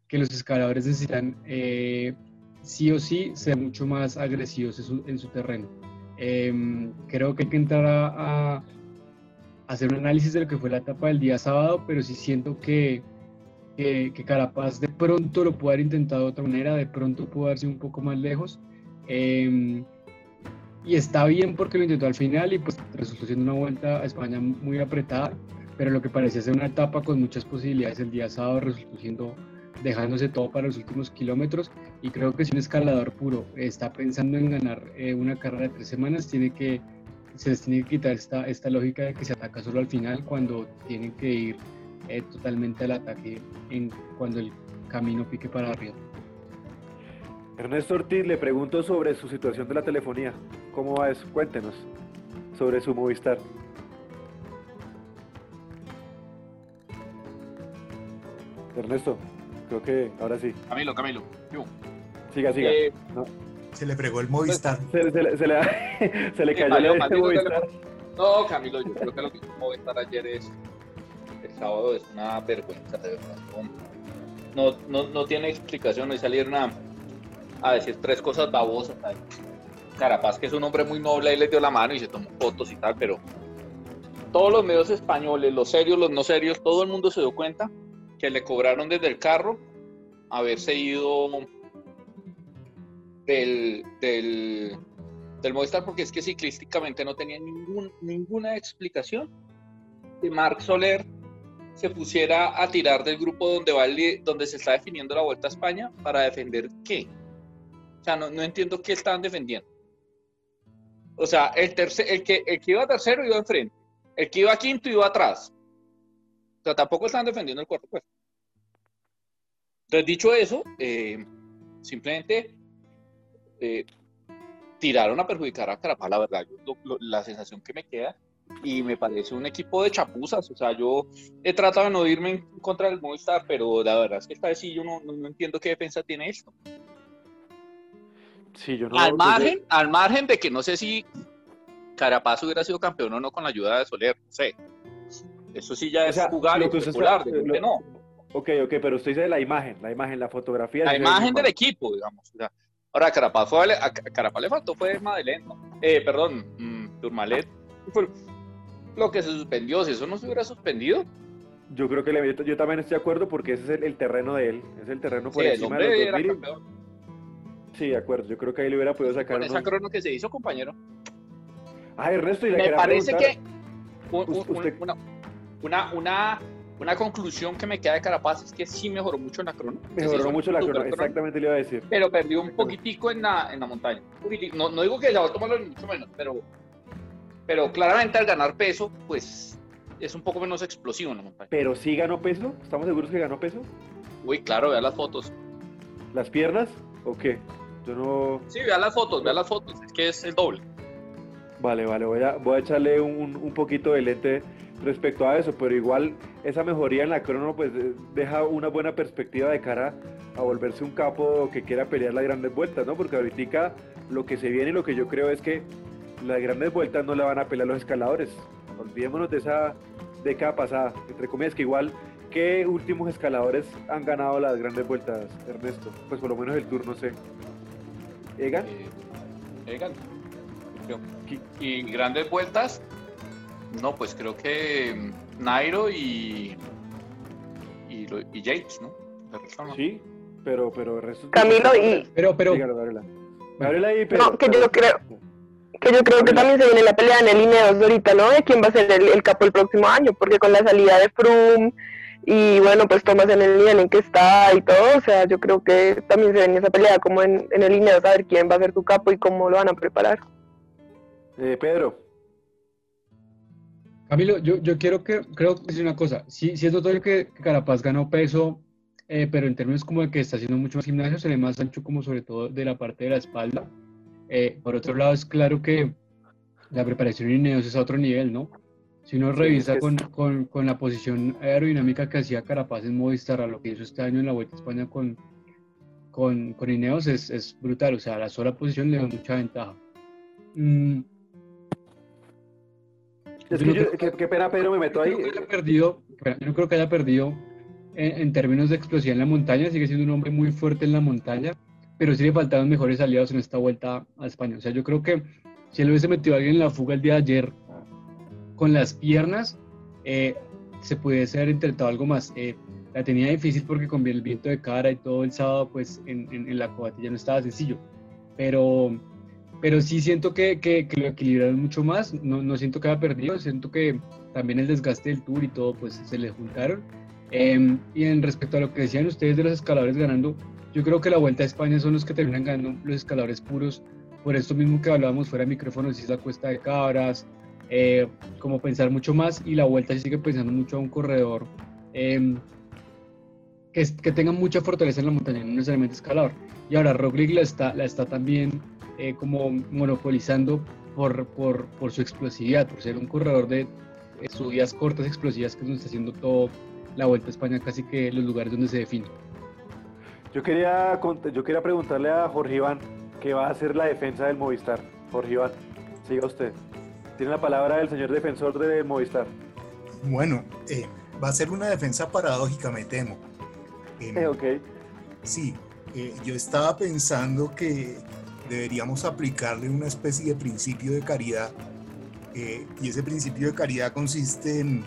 S5: que los escaladores necesitan eh, sí o sí ser mucho más agresivos en su, en su terreno. Em, creo que hay que entrar a hacer un análisis de lo que fue la etapa del día sábado, pero sí siento que, que, Carapaz de pronto lo pudo haber intentado de otra manera, de pronto pudo haberse un poco más lejos. Em, y está bien porque lo intentó al final y pues resultó siendo una vuelta a España muy apretada, pero lo que parecía ser una etapa con muchas posibilidades el día sábado resultó siendo dejándose todo para los últimos kilómetros y creo que si un escalador puro está pensando en ganar eh, una carrera de tres semanas tiene que se les tiene que quitar esta, esta lógica de que se ataca solo al final cuando tienen que ir eh, totalmente al ataque en, cuando el camino pique para arriba.
S1: Ernesto Ortiz le pregunto sobre su situación de la telefonía. ¿Cómo va eso? Cuéntenos sobre su Movistar. Ernesto, creo que ahora sí.
S3: Camilo, Camilo.
S1: Siga, siga. Eh,
S4: se le fregó el Movistar.
S1: Se, se, se, se le, se le cayó el Movistar.
S3: No, Camilo, yo creo que lo que hizo Movistar ayer es. El sábado es una vergüenza, de verdad. No, no, no tiene explicación. Hoy salieron a, a decir tres cosas babosas. Carapaz, que es un hombre muy noble, ahí le dio la mano y se tomó fotos y tal, pero todos los medios españoles, los serios, los no serios, todo el mundo se dio cuenta que le cobraron desde el carro haberse ido del, del, Movistar porque es que ciclísticamente no tenía ninguna explicación que Marc Soler se pusiera a tirar del grupo donde, va donde se está definiendo la Vuelta a España para defender qué. sea, no, no entiendo qué estaban defendiendo. O sea, el, tercer, el, que, el que iba tercero iba enfrente. El que iba quinto iba atrás. O sea, tampoco estaban defendiendo el cuarto puesto. Entonces, dicho eso, eh, simplemente eh, tiraron a perjudicar a Carapaz, la verdad. la sensación que me queda y me parece un equipo de chapuzas. O sea, yo he tratado de no irme en contra del Movistar, pero la verdad es que esta vez sí yo no, entiendo qué defensa tiene esto.
S1: Sí, yo
S3: no, al, margen, al margen de que no sé si Carapaz hubiera sido campeón o no con la ayuda de Soler, no sé. Eso sí ya es jugar y popular, de no.
S1: Ok, ok, pero usted dice la imagen, la imagen, la fotografía.
S3: La imagen del equipo, digamos. ahora, Carapaz, fue, a Carapaz le faltó fue Madeleine, Eh, perdón, mm, Turmalet. Fue lo que se suspendió, si eso no se hubiera suspendido.
S1: Yo creo que le, yo también estoy de acuerdo porque ese es el, terreno de él, es el terreno por encima de los Sí, de acuerdo, yo creo que ahí le hubiera podido sacar.
S3: Con esa crono que se hizo, compañero.
S1: Ah, Ernesto, y
S3: le Me parece que una, una una conclusión que me queda de Carapaz es que sí mejoró mucho en la crono.
S1: Mejoró mucho la crono, exactamente le iba a decir.
S3: Pero perdió un poquitico en la, en la montaña. No, no digo que se va a tomarlo ni mucho menos, pero, pero claramente al ganar peso, pues es un poco menos explosivo en la montaña.
S1: Pero sí ganó peso, ¿estamos seguros que ganó peso?
S3: Uy, claro, vea las fotos.
S1: ¿Las piernas o qué? Yo no...
S3: Sí, vea las fotos, vea las fotos, es que es el doble.
S1: Vale, vale, voy a, voy a echarle un, un poquito de lente respecto a eso, pero igual esa mejoría en la crono pues deja una buena perspectiva de cara a volverse un capo que quiera pelear las grandes vueltas, ¿no? Porque ahorita lo que se viene y lo que yo creo es que las grandes vueltas no la van a pelear los escaladores. Olvidémonos de esa década pasada, entre comillas, que igual, ¿qué últimos escaladores han ganado las grandes vueltas, Ernesto? Pues por lo menos el tour, no sé. ¿Egan?
S3: Eh, Egan. Y grandes vueltas, no, pues creo que mm, Nairo y, y, y Yates, ¿no?
S1: Sí, pero, pero
S2: Camilo y...
S5: Pero, pero...
S1: ahí, pero...
S2: No, que yo creo... Que yo creo que también se viene la pelea en el Ineos ahorita, ¿no? De quién va a ser el, capo el próximo año, porque con la salida de Froome y bueno, pues Thomas en el nivel en que está y todo, o sea, yo creo que también se viene esa pelea como en, en el Ineos, a ver quién va a ser su capo y cómo lo van a preparar.
S1: Eh, Pedro.
S5: Camilo, yo, yo quiero que, creo que decir una cosa. Sí, sí es notorio que, Carapaz ganó peso, eh, pero en términos como de que está haciendo mucho más gimnasio, se ve más ancho como sobre todo de la parte de la espalda. Eh, por otro lado, es claro que la preparación en Ineos es a otro nivel, ¿no? Si uno revisa con, con, con, la posición aerodinámica que hacía Carapaz en Movistar, a lo que hizo este año en la Vuelta a España con, con, con Ineos, es, es brutal. O sea, la sola posición le da mucha ventaja. Mm,
S1: es que qué, pena, Pedro, me meto ahí.
S5: perdido, yo no creo que haya perdido en, términos de explosión en la montaña, sigue siendo un hombre muy fuerte en la montaña, pero sí le faltaban mejores aliados en esta vuelta a España. O sea, yo creo que si él hubiese metido a alguien en la fuga el día de ayer con las piernas, eh, se pudiese haber intentado algo más. Eh, la tenía difícil porque con el viento de cara y todo el sábado, pues en, en, en la cobatilla no estaba sencillo. Pero pero sí siento que, que, lo equilibraron mucho más, no, no, siento que haya perdido, siento que también el desgaste del tour y todo pues se les juntaron. Em, y en respecto a lo que decían ustedes de los escaladores ganando, yo creo que la Vuelta a España son los que terminan ganando los escaladores puros, por esto mismo que hablábamos fuera de micrófonos, si es la cuesta de cabras, eh, como pensar mucho más y la Vuelta sí sigue pensando mucho a un corredor em, que, que, tenga mucha fortaleza en la montaña, no necesariamente escalador. Y ahora Roglic la está, la está también eh, como monopolizando por, por, por, su explosividad, por ser un corredor de subidas cortas explosivas que nos está haciendo todo la Vuelta a España, casi que los lugares donde se define.
S1: Yo quería, yo quería preguntarle a Jorge Iván qué va a hacer la defensa del Movistar. Jorge Iván, siga usted. Tiene la palabra del señor defensor del Movistar.
S4: Bueno, eh, va a ser una defensa paradójica, me temo.
S1: Eh, ok.
S4: Sí, yo estaba pensando que deberíamos aplicarle una especie de principio de caridad. Eh, y ese principio de caridad consiste en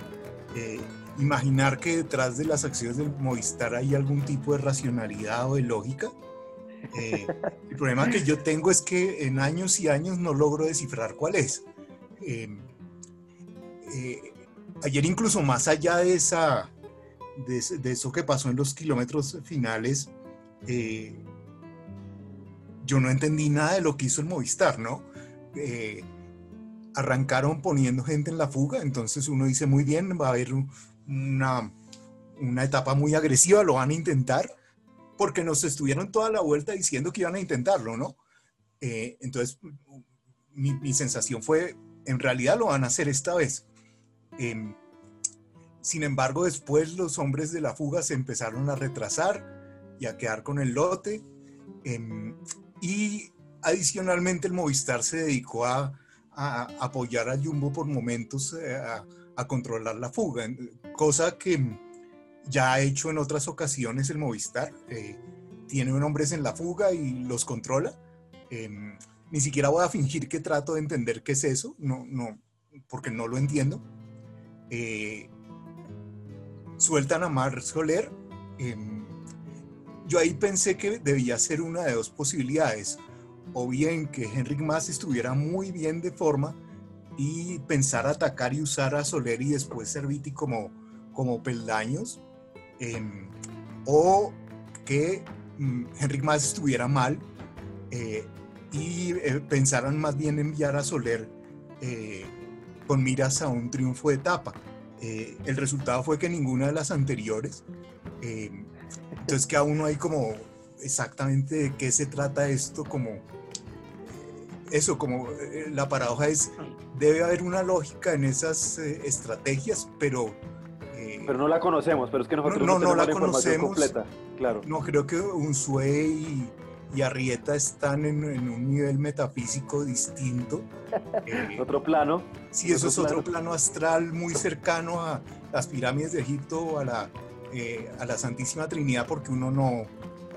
S4: eh, imaginar que detrás de las acciones del Movistar hay algún tipo de racionalidad o de lógica. Eh, el problema que yo tengo es que en años y años no logro descifrar cuál es. Ayer incluso más allá de, esa, de, eso que pasó en los kilómetros finales, yo no entendí nada de lo que hizo el Movistar, ¿no? arrancaron poniendo gente en la fuga, entonces uno dice muy bien, va a haber una, una etapa muy agresiva, lo van a intentar, porque nos estuvieron toda la vuelta diciendo que iban a intentarlo, ¿no? Eh, entonces, mi, sensación fue, en realidad lo van a hacer esta vez. Em, sin embargo, después los hombres de la fuga se empezaron a retrasar y a quedar con el lote. Em, y adicionalmente el Movistar se dedicó a, apoyar a Jumbo por momentos eh, a, controlar la fuga, cosa que ya ha hecho en otras ocasiones el Movistar. Eh, tiene hombres en la fuga y los controla. Em, ni siquiera voy a fingir que trato de entender qué es eso, no, no, porque no lo entiendo. Eh, sueltan a Mar Soler. Em, yo ahí pensé que debía ser una de dos posibilidades. O bien que Henrik Mas estuviera muy bien de forma y pensar atacar y usar a Soler y después Serviti como, como peldaños. Em, o que mm, Henrik Mas estuviera mal eh, y eh, pensaran más bien enviar a Soler eh, con miras a un triunfo de etapa. el resultado fue que ninguna de las anteriores. entonces que aún no hay como exactamente de qué se trata esto, como eso, como la paradoja es, debe haber una lógica en esas estrategias, pero
S1: pero no la conocemos, pero es que nosotros no, no, la, conocemos completa. Claro.
S4: No, creo que Unsue y, y Arrieta están en, un nivel metafísico distinto.
S1: Eh, otro plano.
S4: Sí, eso es otro plano astral muy cercano a las pirámides de Egipto, a la, eh, a la Santísima Trinidad, porque uno no,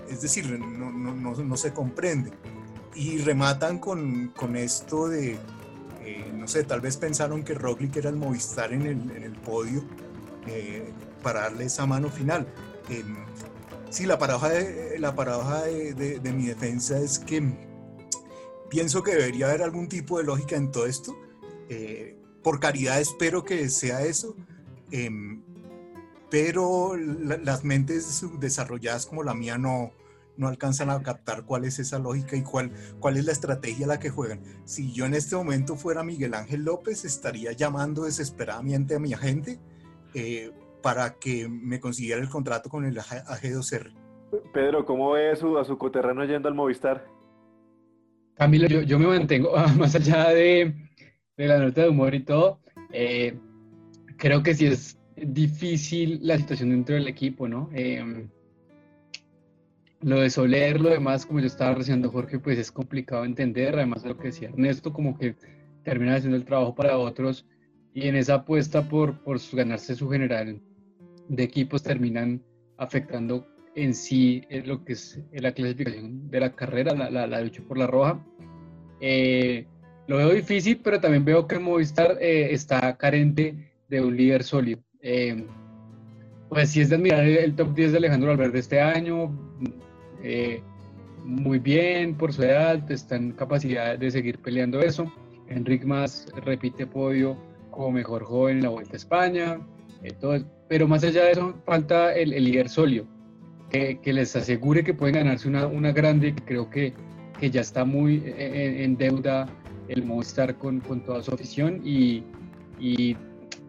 S4: es decir, no, no, no se comprende. Y rematan con, con esto de, eh, no sé, tal vez pensaron que Roglic era el Movistar en el, en el podio eh, para darle esa mano final. Sí, la paradoja, de, la paradoja de, mi defensa es que pienso que debería haber algún tipo de lógica en todo esto. Eh, por caridad espero que sea eso, em, pero las mentes desarrolladas como la mía no, no alcanzan a captar cuál es esa lógica y cuál, cuál es la estrategia a la que juegan. Si yo en este momento fuera Miguel Ángel López, estaría llamando desesperadamente a mi agente eh, para que me consiguiera el contrato con el AG2R.
S1: Pedro, ¿cómo ve a su, a su coterrano yendo al Movistar?
S5: Camilo, yo, yo me mantengo, más allá de, de, la nota de humor y todo, eh, creo que sí es difícil la situación dentro del equipo, ¿no? Em, lo de Soler, lo demás, como yo estaba recibiendo Jorge, pues es complicado entender, además de lo que decía Ernesto, como que termina haciendo el trabajo para otros y en esa apuesta por, por ganarse su general de equipos terminan afectando en sí eh, lo que es eh, la clasificación de la carrera, la, la, lucha por la roja. Eh, lo veo difícil, pero también veo que Movistar está carente de un líder sólido. pues sí es de admirar el, top 10 de Alejandro Valverde este año, muy bien por su edad, está en capacidad de seguir peleando eso. Enrique Más repite podio como mejor joven en la Vuelta a España, eh, pero más allá de eso falta el, líder sólido, que, les asegure que pueden ganarse una, una grande, creo que, que ya está muy en, deuda el Movistar con, con toda su afición y, y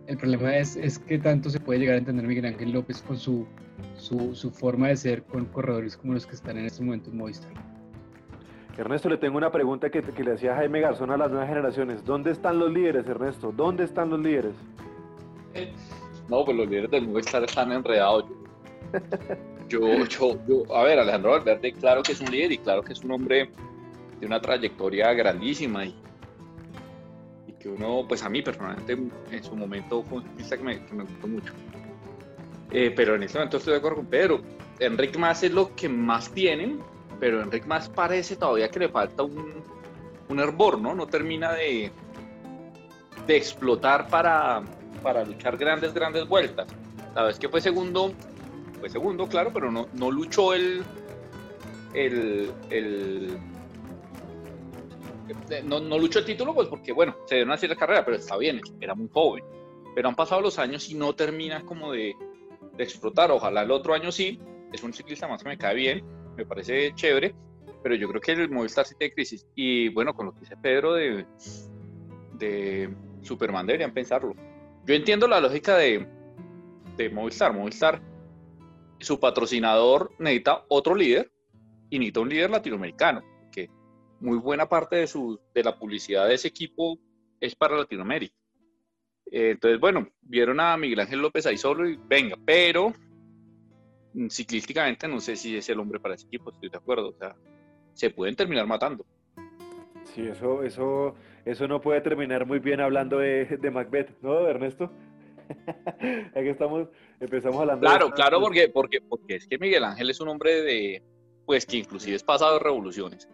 S5: el problema es, es que tanto se puede llegar a entender Miguel Ángel López con su, su, su forma de ser con corredores como los que están en este momento en Movistar.
S1: Ernesto, le tengo una pregunta que, le hacía Jaime Garzón a las nuevas generaciones. ¿Dónde están los líderes, Ernesto? ¿Dónde están los líderes?
S3: No, pues los líderes del Movistar están enredados. Yo, yo, yo, a ver, Alejandro Valverde, claro que es un líder y claro que es un hombre de una trayectoria grandísima y, que uno, pues a mí personalmente en su momento fue un que me, que me gustó mucho. Eh, pero en este momento estoy de acuerdo con Pedro. Enrique Más es lo que más tienen, pero Enric más parece todavía que le falta un, un hervor, ¿no? No termina de, de explotar para, para luchar grandes, grandes vueltas. La vez que fue segundo, fue segundo, claro, pero no, no luchó el, el, el no, no, luchó el título, pues porque, bueno, se dio una cierta carrera, pero está bien, era muy joven. Pero han pasado los años y no termina como de, de explotar. Ojalá el otro año sí, es un ciclista más que me cae bien, me parece chévere, pero yo creo que el Movistar sí tiene crisis. Y bueno, con lo que dice Pedro de, de Superman deberían pensarlo. Yo entiendo la lógica de, de Movistar. Movistar, su patrocinador necesita otro líder y necesita un líder latinoamericano, que muy buena parte de, su, de la publicidad de ese equipo es para Latinoamérica. Eh, entonces, bueno, vieron a Miguel Ángel López ahí solo y venga, pero ciclísticamente no sé si es el hombre para ese equipo, estoy de acuerdo. O sea, se pueden terminar matando.
S1: Sí, eso, eso, eso no puede terminar muy bien hablando de, de Macbeth, ¿no, Ernesto? Aquí estamos, empezamos hablando.
S3: Claro, claro, porque, porque, porque es que Miguel Ángel es un hombre de, pues que inclusive es pasado de revoluciones,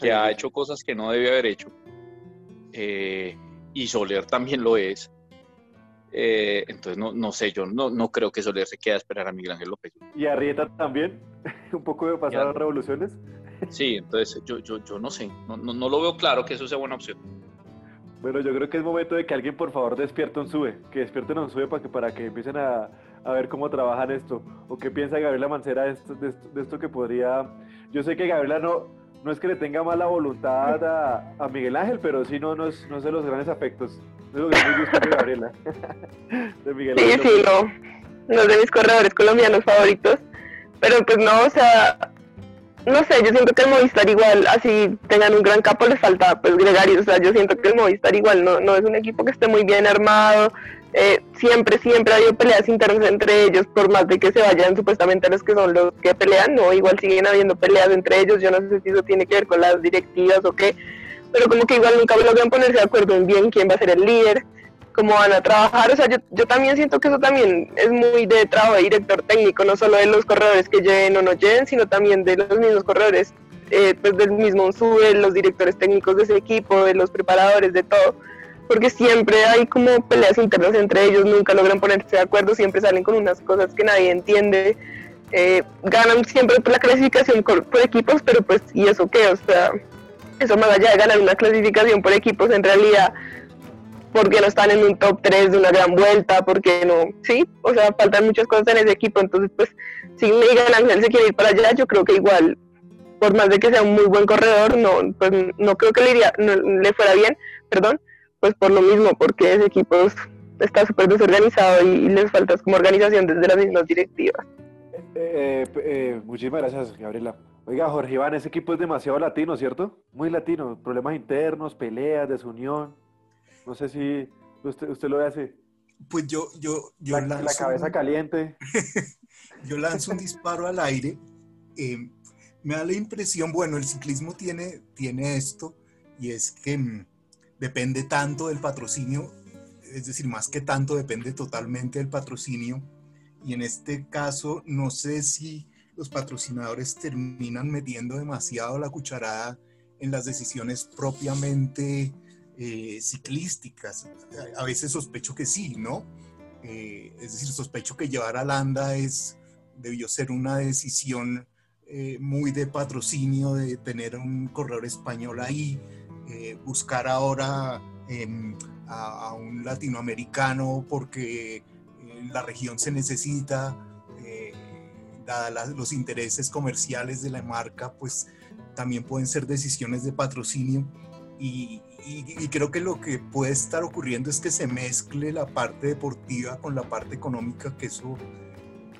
S3: que ha hecho cosas que no debe haber hecho. Eh, y Soler también lo es. Eh, entonces, no, no sé, yo no, no creo que Soler se quede a esperar a Miguel Ángel López.
S1: ¿Y Arrieta también? ¿Un poco de pasado de revoluciones?
S3: Sí, entonces yo, yo, yo no sé, no, no, no, lo veo claro que eso sea buena opción.
S1: Bueno, yo creo que es momento de que alguien por favor despierte un sube, que despierten un sube para que, para que empiecen a, a ver cómo trabajan esto, o qué piensa Gabriela Mancera de esto, de esto, de esto que podría... Yo sé que Gabriela no, no es que le tenga mala voluntad a, a Miguel Ángel, pero sí no, no, es, no es de los grandes afectos. No es lo que me gusta de Gabriela.
S2: de Miguel Ángel. Sí, sí, no. No es de mis corredores colombianos favoritos. Pero pues no, o sea, no sé, yo siento que el Movistar igual, así tengan un gran capo, les falta pues Gregario, o sea, yo siento que el Movistar igual no, no es un equipo que esté muy bien armado, eh, siempre, siempre ha habido peleas internas entre ellos, por más de que se vayan supuestamente los que son los que pelean, no, igual siguen habiendo peleas entre ellos, yo no sé si eso tiene que ver con las directivas o qué, pero como que igual nunca logran ponerse de acuerdo en bien quién va a ser el líder, cómo van a trabajar, o sea, yo, yo también siento que eso también es muy de trabajo de director técnico, no solo de los corredores que lleven o no lleven, sino también de los mismos corredores, eh, pues del mismo SUBE, los directores técnicos de ese equipo, de los preparadores, de todo, porque siempre hay como peleas internas entre ellos, nunca logran ponerse de acuerdo, siempre salen con unas cosas que nadie entiende, eh, ganan siempre por la clasificación por equipos, pero pues, ¿y eso qué? O sea, eso más allá de ganar una clasificación por equipos, en realidad porque no están en un top 3 de una gran vuelta, porque no, sí, o sea, faltan muchas cosas en ese equipo, entonces pues si Miguel Ángel se quiere ir para allá, yo creo que igual, por más de que sea un muy buen corredor, no, pues no creo que le, iría, no, le fuera bien, perdón, pues por lo mismo, porque ese equipo está súper desorganizado y, les falta como organización desde las mismas directivas.
S1: Eh, eh, muchísimas gracias, Gabriela. Oiga, Jorge Iván, ese equipo es demasiado latino, ¿cierto? Muy latino, problemas internos, peleas, desunión. No sé si usted, usted lo ve así.
S4: Pues yo, yo, yo
S1: la, la cabeza caliente.
S4: yo lanzo un disparo al aire. Eh, me da la impresión, bueno, el ciclismo tiene, tiene esto, y es que mm, depende tanto del patrocinio, es decir, más que tanto depende totalmente del patrocinio. Y en este caso, no sé si los patrocinadores terminan metiendo demasiado la cucharada en las decisiones propiamente eh, ciclísticas. A veces sospecho que sí, ¿no? Eh, es decir, sospecho que llevar a Landa es, debió ser una decisión eh, muy de patrocinio, de tener un corredor español ahí, buscar ahora em, a, un latinoamericano porque la región se necesita, dada los intereses comerciales de la marca, pues también pueden ser decisiones de patrocinio. Y, y, creo que lo que puede estar ocurriendo es que se mezcle la parte deportiva con la parte económica, que eso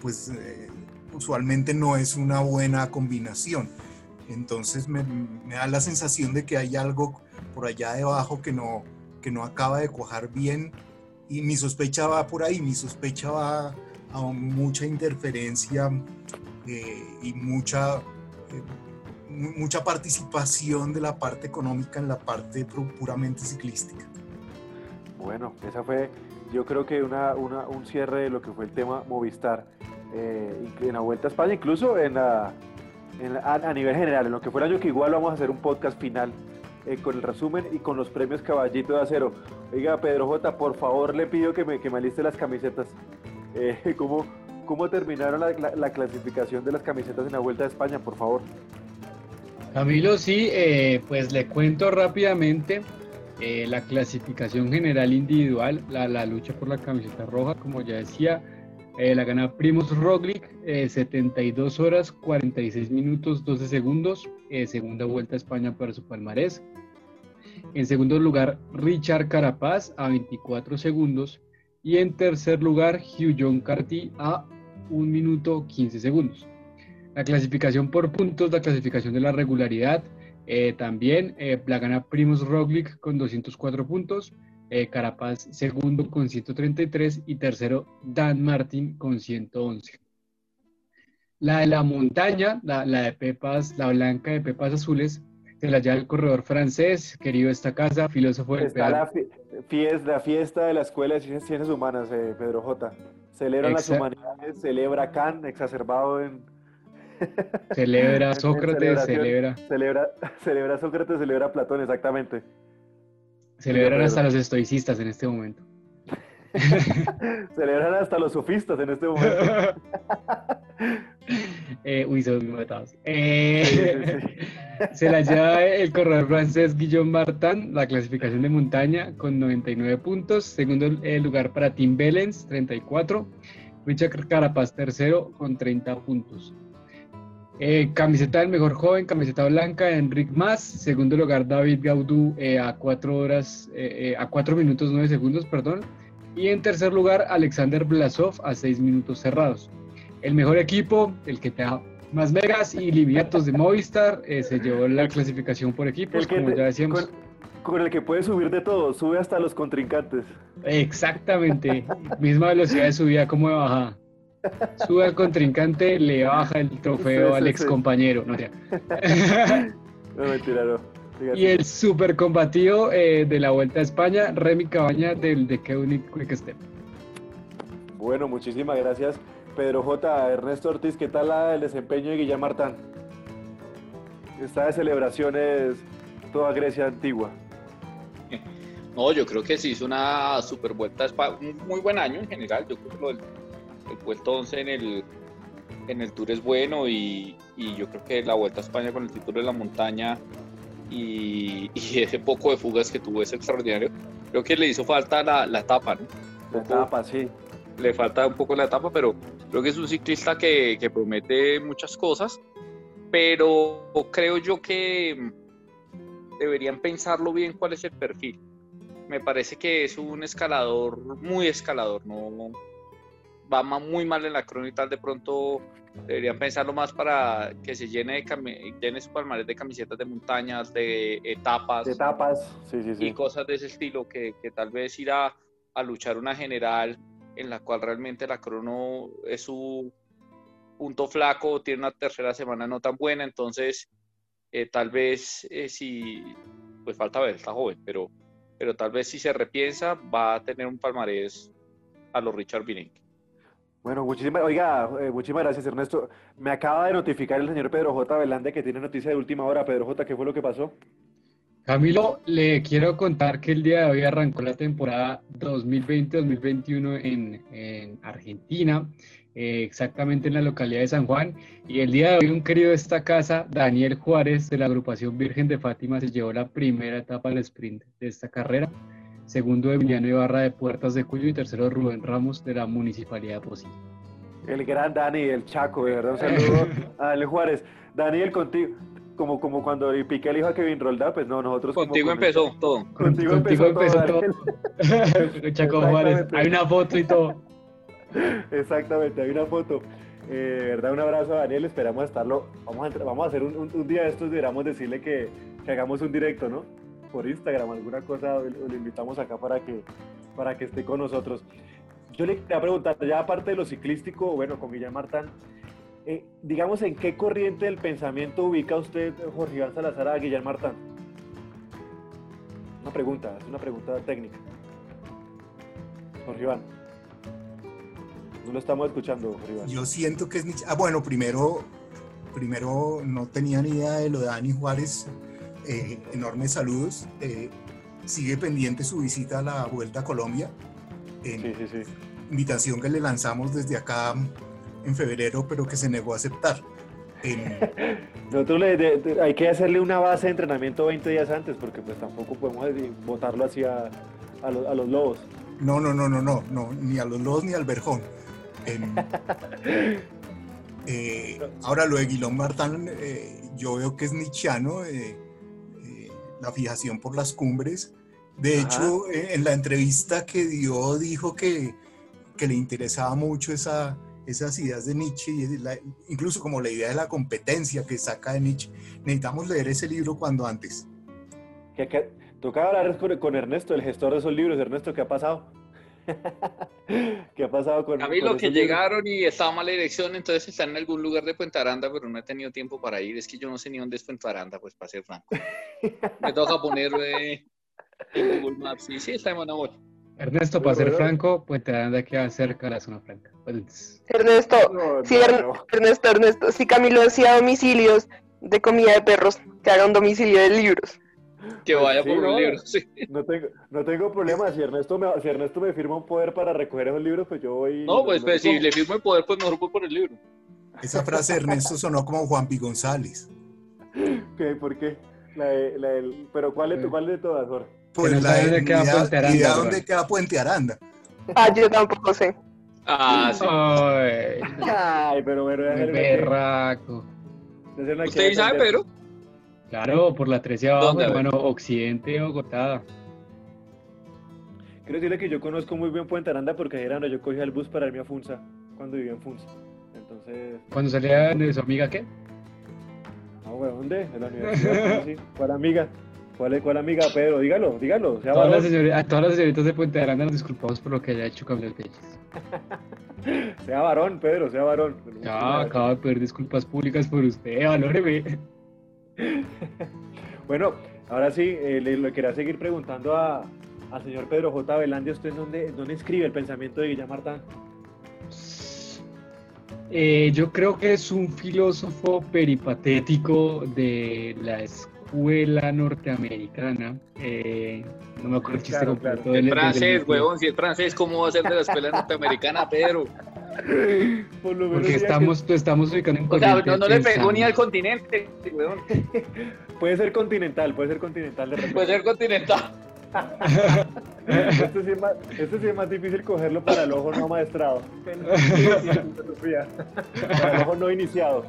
S4: pues eh, usualmente no es una buena combinación. Entonces me, me, da la sensación de que hay algo por allá debajo que no, que no acaba de cuajar bien y mi sospecha va por ahí, mi sospecha va a mucha interferencia eh, y mucha... Eh, mucha participación de la parte económica en la parte puramente ciclística.
S1: Bueno, esa fue yo creo que una, una, un cierre de lo que fue el tema Movistar eh, en la Vuelta a España, incluso en la, a, nivel general, en lo que fue el año que igual vamos a hacer un podcast final eh, con el resumen y con los premios Caballito de Acero. Oiga, Pedro J, por favor le pido que me, que me aliste las camisetas. Eh, ¿cómo, ¿Cómo terminaron la, la clasificación de las camisetas en la Vuelta a España, por favor?
S5: Camilo, sí, eh, pues le cuento rápidamente eh, la clasificación general individual, la, lucha por la camiseta roja, como ya decía, eh, la gana Primus Roglic, 72 horas, 46 minutos, 12 segundos. segunda vuelta a España para su palmarés. En segundo lugar, Richard Carapaz a 24 segundos. Y en tercer lugar, Hugh John a 1 minuto 15 segundos. La clasificación por puntos, la clasificación de la regularidad, eh, también eh, la gana Primus Roglic con 204 puntos, eh, Carapaz segundo con 133 y tercero Dan Martin con 111. La de la montaña, la, de Pepas, la blanca de Pepas Azules, se la lleva el corredor francés, querido esta casa, filósofo del
S1: Está la, fiesta, la fiesta de la Escuela de Ciencias Humanas, Pedro J. Celebra las humanidades, celebra Kant, exacerbado en,
S5: Celebra Sócrates, celebra.
S1: Celebra, celebra Sócrates, celebra Platón, exactamente.
S5: Celebran hasta los estoicistas en este momento.
S1: Celebran hasta los sofistas en este momento.
S5: eh, uy, muy matados. Eh, se la lleva el corredor francés Guillaume Martin, la clasificación de montaña, con 99 puntos. Segundo el lugar para Tim Bellens, 34. Richard Carapaz, tercero, con 30 puntos. Eh, camiseta del mejor joven, camiseta blanca, Enric Mas. Segundo lugar, David Gaudú eh, a 4 horas, eh, a 4 minutos 9 segundos, perdón. Y en tercer lugar, Alexander Blasov a 6 minutos cerrados. El mejor equipo, el que te da más megas y liviatos de Movistar, se llevó la clasificación por equipos, como ya decíamos.
S1: Con, el que puede subir de todo, sube hasta los contrincantes.
S5: Exactamente, misma velocidad de subida como de bajada. Sube al contrincante, le baja el trofeo al ex compañero. No, Y el super combativo eh, de la Vuelta a España, Remy Cabaña del de Keunig Quick Step.
S1: Bueno, muchísimas gracias. Pedro J. Ernesto Ortiz, ¿qué tal el desempeño de Guillermo Martán? Está de celebraciones toda Grecia antigua.
S3: No, yo creo que sí hizo una super vuelta, un muy buen año en general. Yo creo que lo del el puesto 11 en el, en el Tour es bueno y, yo creo que la Vuelta a España con el título de la montaña y, ese poco de fugas que tuvo es extraordinario. Creo que le hizo falta la, la etapa, ¿no?
S1: La etapa, sí.
S3: Le falta un poco la etapa, pero creo que es un ciclista que, que promete muchas cosas, pero creo yo que deberían pensarlo bien cuál es el perfil. Me parece que es un escalador, muy escalador, no, va muy mal en la crónica y tal, de pronto deberían pensarlo más para que se llene, de llene su palmarés de camisetas de montañas, de etapas.
S1: De etapas, sí, sí, sí.
S3: Y cosas de ese estilo, que, que tal vez irá a luchar una general en la cual realmente la crono es su punto flaco, tiene una tercera semana no tan buena, entonces eh, tal vez eh, si, pues falta ver, está joven, pero, pero tal vez si se repiensa va a tener un palmarés a los Richard Virenque.
S1: Bueno, muchísimas, oiga, eh, muchísimas gracias Ernesto. Me acaba de notificar el señor Pedro J. Velande que tiene noticia de última hora. Pedro J., ¿qué fue lo que pasó?
S5: Camilo, le quiero contar que el día de hoy arrancó la temporada 2020-2021 en, en, Argentina, eh, exactamente en la localidad de San Juan. Y el día de hoy un querido de esta casa, Daniel Juárez, de la agrupación Virgen de Fátima, se llevó la primera etapa del sprint de esta carrera segundo Emiliano Ibarra de Puertas de Cuyo y tercero Rubén Ramos de la Municipalidad de Pocí.
S1: El gran Dani, el Chaco, de verdad, un saludo a Daniel Juárez. Daniel, contigo, como, como cuando Piqué le dijo a Kevin Roldán, pues no, nosotros...
S3: Contigo empezó todo.
S1: Contigo, empezó, todo.
S5: Chaco Juárez, hay una foto y todo.
S1: Exactamente, hay una foto. Eh, verdad, un abrazo a Daniel, esperamos estarlo. Vamos a, vamos a hacer un, un, día de estos, deberíamos decirle que, que hagamos un directo, ¿no? Por Instagram, alguna cosa, le invitamos acá para que, para que esté con nosotros. Yo le quería preguntar, ya aparte de lo ciclístico, bueno, con Guillermo Martán, eh, digamos, ¿en qué corriente del pensamiento ubica usted, Jorge Iván Salazar, a Guillermo Martán? Una pregunta, es una pregunta técnica. Jorge Iván. No lo estamos escuchando, Jorge Iván.
S4: Yo siento que es... Ah, bueno, primero, primero no tenía ni idea de lo de Dani Juárez eh, enormes saludos. Eh, sigue pendiente su visita a la Vuelta a Colombia. Invitación que le lanzamos desde acá en febrero, pero que se negó a aceptar.
S1: Nosotros le, hay que hacerle una base de entrenamiento 20 días antes, porque pues tampoco podemos votarlo hacia a, los lobos.
S4: No, no, no, no, no, no, ni a los lobos ni al verjón. Eh, ahora lo de Guilón Martán, eh, yo veo que es nichiano, eh, la fijación por las cumbres. De hecho, en la entrevista que dio, dijo que, que le interesaba mucho esa, esas ideas de Nietzsche, y incluso como la idea de la competencia que saca de Nietzsche. Necesitamos leer ese libro cuando antes.
S1: ¿Qué, Toca hablar con, Ernesto, el gestor de esos libros. Ernesto, ¿qué ha pasado? ¿Qué ha pasado con
S3: A mí lo que llegaron y estaba mala dirección, entonces están en algún lugar de Puente Aranda, pero no he tenido tiempo para ir. Es que yo no sé ni dónde es Puente Aranda, pues para ser franco. Me toca poner eh, en Google Maps. Sí, sí, está en Monagüey.
S5: Ernesto, para ser franco, Puente Aranda queda cerca de la zona franca.
S2: Pues, Ernesto, sí, Ernesto, Ernesto, si Camilo hacía domicilios de comida de perros, que haga un domicilio de libros.
S3: Que vaya por un libro,
S1: No tengo, no tengo problema. Si Ernesto, me, si Ernesto me firma un poder para recoger esos libros, pues yo voy.
S3: No, pues, pues si le firmo el poder, pues mejor voy por el libro.
S4: Esa frase de Ernesto sonó como Juan P. González.
S1: ¿Qué? ¿Por qué? La la pero ¿cuál es, cuál de todas, Jorge?
S4: Pues la de queda Puente Aranda. dónde queda Puente Aranda?
S2: Ah, yo tampoco sé.
S3: Ah, sí.
S1: Ay, pero bueno,
S5: berraco.
S3: ¿Usted sabe, Pedro?
S5: Claro, por la 13 abajo, hermano, Occidente, Bogotá.
S1: Quiero decirle que yo conozco muy bien Puente Aranda porque era donde yo cogía el bus para irme a Funza, cuando vivía en Funza. Entonces...
S5: ¿Cuando salía de su amiga qué?
S1: No, güey, ¿dónde? En la universidad, sí. ¿Cuál amiga? ¿Cuál, ¿Cuál amiga, Pedro? Dígalo, dígalo.
S5: Sea todas las a todas las señoritas de Puente Aranda nos disculpamos por lo que haya hecho Camilo Pérez.
S1: sea varón, Pedro, sea varón.
S5: Ya, acabo de pedir disculpas públicas por usted, valóreme.
S1: bueno, ahora sí, eh, le, quería seguir preguntando a, al señor Pedro J. Velandia, ¿usted dónde, dónde escribe el pensamiento de Guillermo?
S5: Eh, yo creo que es un filósofo peripatético de la escuela norteamericana. Eh, no me acuerdo el chiste completo.
S3: francés, huevón, si es francés, ¿cómo va a ser de la escuela norteamericana, Pedro?
S5: Porque estamos, estamos ubicando en
S3: o sea, no, no le pegó ni al continente,
S1: puede ser continental, puede ser continental. De
S3: puede ser continental.
S1: esto, sí es más, esto sí es más difícil cogerlo para el ojo no maestrado. para el ojo no iniciado.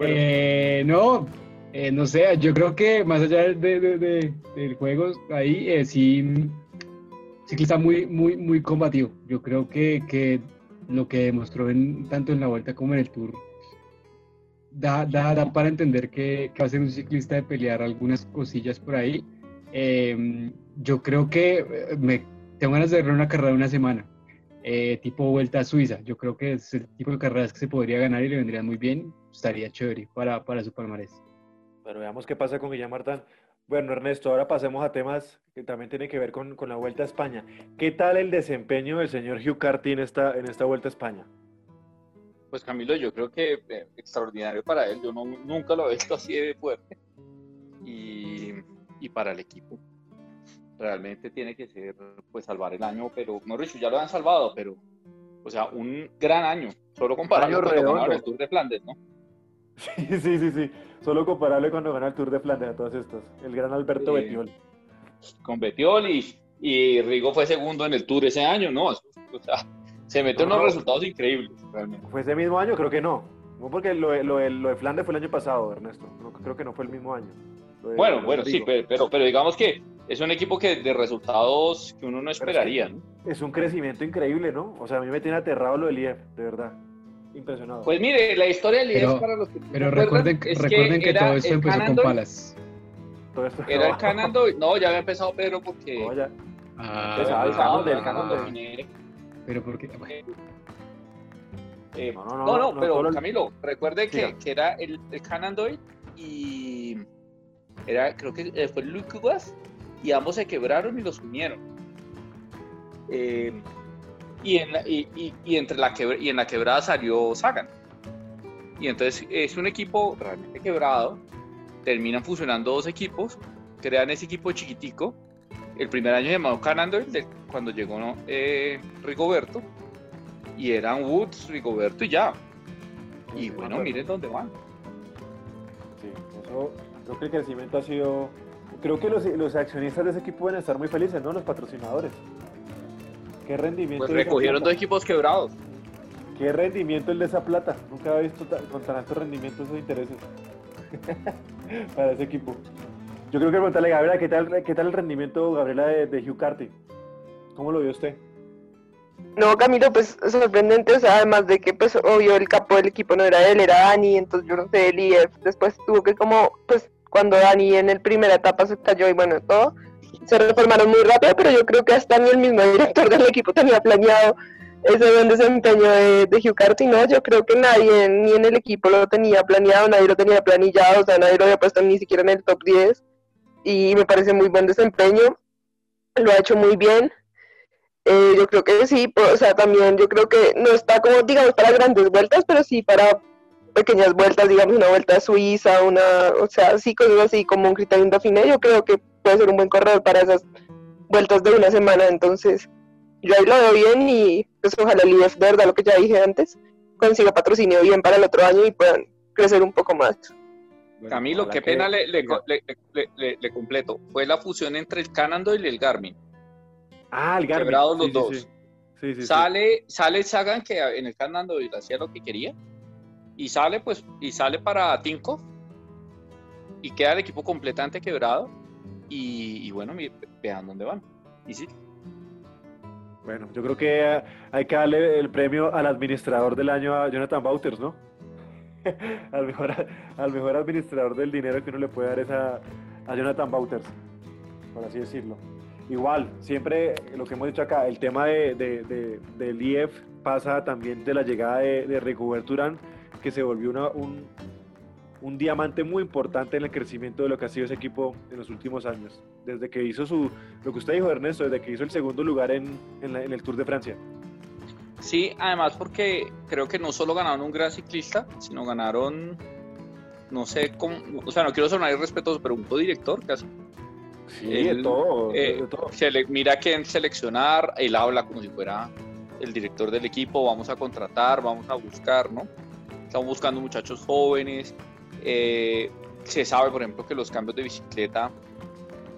S5: Eh, no, eh, no sé, yo creo que más allá de, de, del juego, ahí eh, sí ciclista muy, muy, muy combativo. Yo creo que, que lo que demostró en, tanto en la vuelta como en el tour da, da, da para entender que, que, va a ser un ciclista de pelear algunas cosillas por ahí. Em, yo creo que eh, me tengo ganas de ver una carrera de una semana, tipo vuelta a Suiza. Yo creo que es el tipo de carreras que se podría ganar y le vendría muy bien. Estaría chévere para, para su palmarés.
S1: Pero veamos qué pasa con Guillermo Martán. Bueno, Ernesto, ahora pasemos a temas que también tienen que ver con, la Vuelta a España. ¿Qué tal el desempeño del señor Hugh Carty en esta, en esta Vuelta a España?
S3: Pues Camilo, yo creo que eh, extraordinario para él. Yo nunca lo he visto así de fuerte. Y, para el equipo. Realmente tiene que ser, pues, salvar el año, pero, no, dicho, ya lo han salvado, pero, o sea, un gran año. Solo comparado con el Tour de Flandes, ¿no?
S1: Sí, sí, sí, sí. Solo comparable cuando gana el Tour de Flandes a todos estos. El gran Alberto Betiol.
S3: Con Betiol y, Rigo fue segundo en el Tour ese año, ¿no? O sea, se metió unos resultados increíbles, realmente.
S1: ¿Fue ese mismo año? Creo que no. No porque lo, de Flandes fue el año pasado, Ernesto. creo que no fue el mismo año.
S3: bueno, bueno, sí, pero, pero, digamos que es un equipo que de resultados que uno no esperaría, ¿no?
S1: Es un crecimiento increíble, ¿no? O sea, a mí me tiene aterrado lo del IEF, de verdad impresionado.
S3: Pues mire, la historia del IES para los que
S5: Pero recuerden, que, recuerden que, todo esto empezó con Palas.
S3: era el Canando, no, ya había empezado Pedro porque.
S1: No, ya.
S5: Ah,
S3: empezaba el Canando del
S5: Pero porque.
S3: Eh, no, no, no, no, pero Camilo, recuerde que, que, era el, el Canandoid y era, creo que eh, fue Lucas y ambos se quebraron y los unieron. Eh, y en la, y, y, entre la y en la quebrada salió Sagan. Y entonces es un equipo realmente quebrado, terminan fusionando dos equipos, crean ese equipo chiquitico. El primer año llamado Canando, cuando llegó eh, Rigoberto, y eran Woods, Rigoberto y ya. Y bueno, miren dónde van.
S1: Sí, eso, creo que el crecimiento ha sido. Creo que los, los accionistas de ese equipo van a estar muy felices, ¿no? Los patrocinadores. ¿Qué rendimiento?
S3: Pues recogieron dos equipos quebrados.
S1: Qué rendimiento el de esa plata. Nunca había visto con tan alto rendimiento esos intereses para ese equipo. Yo creo que preguntarle, Gabriela, ¿qué tal, qué tal el rendimiento, Gabriela, de, Hugh Carty? ¿Cómo lo vio usted?
S2: No, Camilo, pues sorprendente, o sea, además de que, pues, obvio, el capo del equipo no era él, era Dani, entonces yo no sé, el IF, después tuvo que como, pues, cuando Dani en el primera etapa se cayó y bueno, todo, se reformaron muy rápido, pero yo creo que hasta ni el mismo director del equipo tenía planeado ese buen desempeño de, de Hugh Carty, ¿no? Yo creo que nadie, ni en el equipo lo tenía planeado, nadie lo tenía planillado, o sea, nadie lo había puesto ni siquiera en el top 10, y me parece muy buen desempeño, lo ha hecho muy bien, eh, yo creo que sí, o sea, también yo creo que no está como, digamos, para grandes vueltas, pero sí para pequeñas vueltas, digamos, una vuelta a Suiza, una, o sea, sí, cosas así como un criterio Dauphiné, yo creo que puede ser un buen corredor para esas vueltas de una semana, entonces yo ahí lo veo bien y pues ojalá el IF, verdad, lo que ya dije antes, consiga patrocinio bien para el otro año y puedan crecer un poco más.
S3: Camilo, qué pena le, le, completo. Fue la fusión entre el Cannondale y el Garmin.
S1: Ah, el Garmin.
S3: Quebrados los dos. sale, sale Sagan que en el Cannondale hacía lo que quería y sale pues y sale para Tinkoff y queda el equipo completamente quebrado y, bueno, vean dónde van. Y sí.
S1: Bueno, yo creo que hay que darle el premio al administrador del año a Jonathan Bauters, ¿no? al, mejor, al mejor administrador del dinero que uno le puede dar es a, Jonathan Bauters, por así decirlo. Igual, siempre lo que hemos dicho acá, el tema de, del IEF pasa también de la llegada de, de que se volvió una, un, un, diamante muy importante en el crecimiento de lo que ha sido ese equipo en los últimos años. Desde que hizo su, lo que usted dijo Ernesto, desde que hizo el segundo lugar en, en, el Tour de Francia.
S3: Sí, además porque creo que no solo ganaron un gran ciclista, sino ganaron, no sé cómo, o sea, no quiero sonar irrespetuoso, pero un codirector casi.
S1: Sí, de todo.
S3: Eh, Se le, mira quién seleccionar, él habla como si fuera el director del equipo, vamos a contratar, vamos a buscar, ¿no? Estamos buscando muchachos jóvenes. Eh, se sabe, por ejemplo, que los cambios de bicicleta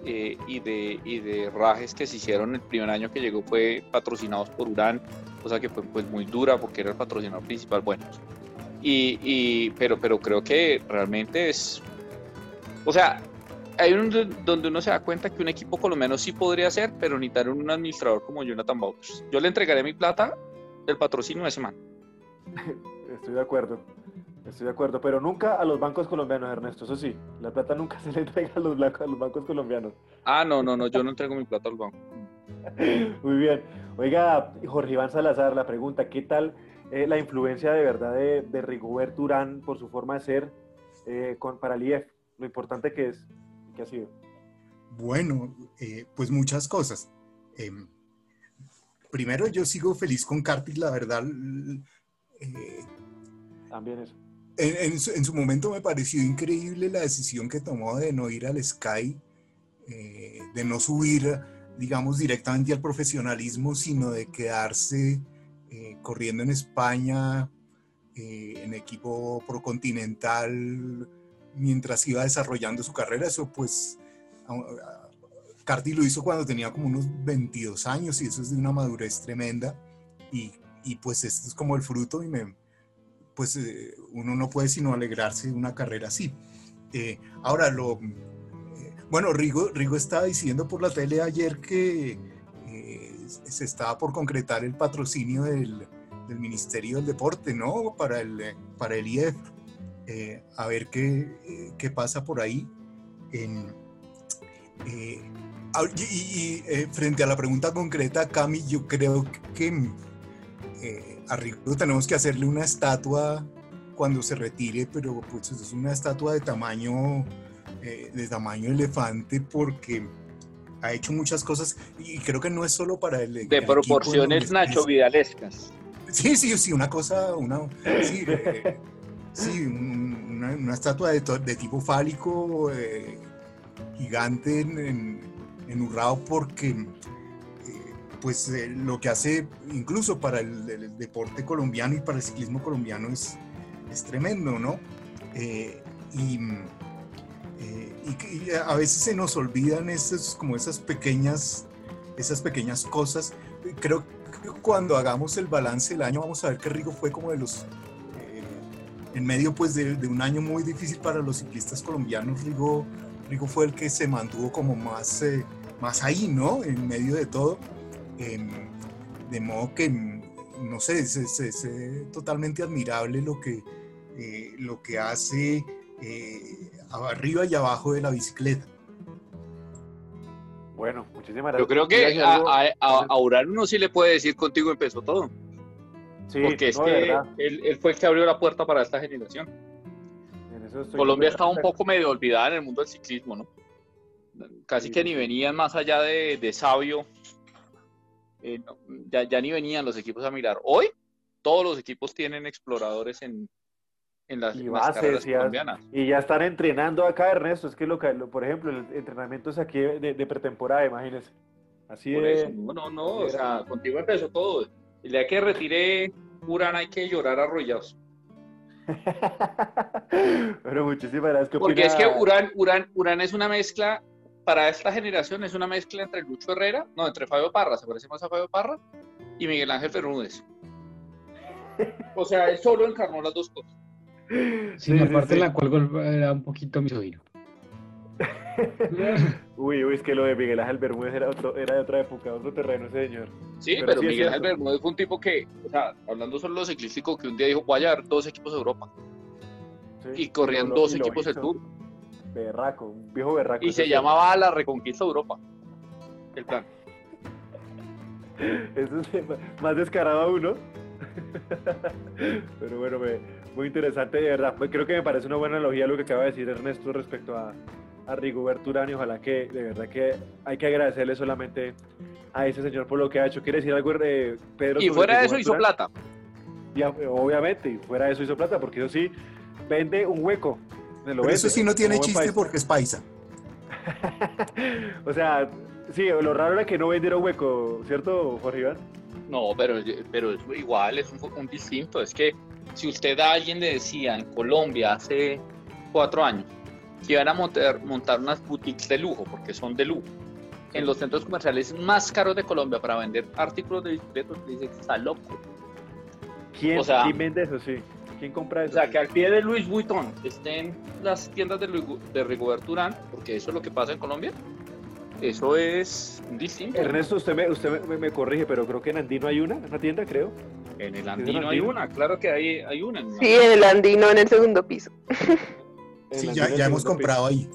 S3: eh, y, de, y de rajes que se hicieron el primer año que llegó fue patrocinados por Urán, cosa que fue pues, muy dura porque era el patrocinador principal. Bueno, y, y, pero, pero creo que realmente es. O sea, hay un donde uno se da cuenta que un equipo colombiano sí podría ser, pero necesitar un administrador como Jonathan Bauters. Yo le entregaré mi plata del patrocinio de ese man.
S1: Estoy de acuerdo. Estoy de acuerdo, pero nunca a los bancos colombianos, Ernesto, eso sí, la plata nunca se le entrega a los, a los bancos colombianos.
S3: Ah, no, no, no, yo no entrego mi plata al banco.
S1: Muy bien. Oiga, Jorge Iván Salazar, la pregunta, ¿qué tal eh, la influencia de verdad de, de Rigobert Urán por su forma de ser eh, con, para el IEF? Lo importante que es, que ha sido.
S4: Bueno, eh, pues muchas cosas. Em, primero, yo sigo feliz con Cartis, la verdad
S1: eh, También eso.
S4: En, su, momento me pareció increíble la decisión que tomó de no ir al Sky, eh, de no subir, digamos, directamente al profesionalismo, sino de quedarse eh, corriendo en España, en equipo procontinental, mientras iba desarrollando su carrera. Eso pues, Carti lo hizo cuando tenía como unos 22 años y eso es de una madurez tremenda. Y y pues esto es como el fruto y me, pues eh, uno no puede sino alegrarse de una carrera así. Eh, ahora, lo, eh, bueno, Rigo, Rigo estaba diciendo por la tele ayer que se estaba por concretar el patrocinio del, Ministerio del Deporte, ¿no? Para el, para el IEF. a ver qué, qué, pasa por ahí. y, y frente a la pregunta concreta, Cami, yo creo que a tenemos que hacerle una estatua cuando se retire, pero pues es una estatua de tamaño, eh, de tamaño elefante porque ha hecho muchas cosas y creo que no es solo para el...
S3: De proporciones Nacho Vidalescas.
S4: Sí, sí, sí, una cosa, una... Sí, eh, una, estatua de, de, tipo fálico gigante en, en, en Urrao porque pues eh, lo que hace incluso para el, deporte colombiano y para el ciclismo colombiano es, es tremendo, ¿no? Eh, eh, y, a veces se nos olvidan esas, como esas pequeñas, esas pequeñas cosas. Creo, cuando hagamos el balance del año vamos a ver que Rigo fue como de los en medio pues de, un año muy difícil para los ciclistas colombianos Rigo, Rigo fue el que se mantuvo como más, más ahí, ¿no? En medio de todo. De modo que, no sé, es, totalmente admirable lo que, eh, lo que hace arriba y abajo de la bicicleta.
S1: Bueno, muchísimas
S3: gracias. Yo creo que a, a, Urano no sí le puede decir contigo empezó todo. Sí, Porque es que él, fue el que abrió la puerta para esta generación. Colombia está un poco medio olvidada en el mundo del ciclismo, ¿no? Casi que ni venían más allá de, sabio. Eh, ya, ya ni venían los equipos a mirar. Hoy todos los equipos tienen exploradores en, en las, y
S1: y ya están entrenando acá, Ernesto. Es que, lo, por ejemplo, el entrenamiento es aquí de, pretemporada, imagínense. Así de.
S3: no, no, no. O sea, contigo empezó todo. El día que retiré Urán hay que llorar arrollados.
S1: Pero muchísimas gracias.
S3: Porque es que Urán, Urán, Urán es una mezcla, para esta generación, es una mezcla entre Lucho Herrera, no, entre Fabio Parra, se parece más a Fabio Parra, y Miguel Ángel Fernández. O sea, él solo encarnó las dos cosas.
S5: Sí, la parte en la cual era un poquito misógino.
S1: uy, uy, es que lo de Miguel Ángel Bermúdez era, era de otra época, otro terreno ese señor.
S3: Sí, pero, Miguel Ángel Bermúdez fue un tipo que, o sea, hablando solo de lo ciclístico, que un día dijo, voy a llevar dos equipos de Europa. y corrían dos equipos del Tour.
S1: Berraco, un viejo berraco.
S3: Y se llamaba la Reconquista de Europa. El plan.
S1: Eso es más descarado aún, ¿no? Pero bueno, muy interesante, de verdad. Pues creo que me parece una buena analogía lo que acaba de decir Ernesto respecto a, a Rigobert Urán y ojalá que de verdad que hay que agradecerle solamente a ese señor por lo que ha hecho. ¿Quiere decir algo, eh, Pedro?
S3: Y fuera de eso hizo plata.
S1: Y, obviamente, y fuera de eso hizo plata, porque eso sí, vende un hueco.
S4: Eso sí no tiene chiste porque es paisa.
S1: o sea, sí, lo raro era que no vendiera un hueco, ¿cierto, Jorge Iván?
S3: No, pero, pero es igual, es un, distinto. Es que si usted a alguien le decía en Colombia hace cuatro años que iban a montar, montar unas boutiques de lujo, porque son de lujo, en los centros comerciales más caros de Colombia para vender artículos de bicicletas, dice que está loco.
S1: ¿Quién, vende eso? Sí. ¿Quién compra eso?
S3: O sea, que al pie de Luis Vuitton estén las tiendas de, de Rigobert Urán, porque eso es lo que pasa en Colombia, eso es distinto.
S1: Ernesto, usted me, usted me, corrige, pero creo que en Andino hay una, en una tienda, creo.
S3: En el Andino hay una, claro que hay, hay una.
S2: sí, en el Andino, en el segundo piso.
S4: sí, ya, ya hemos comprado ahí.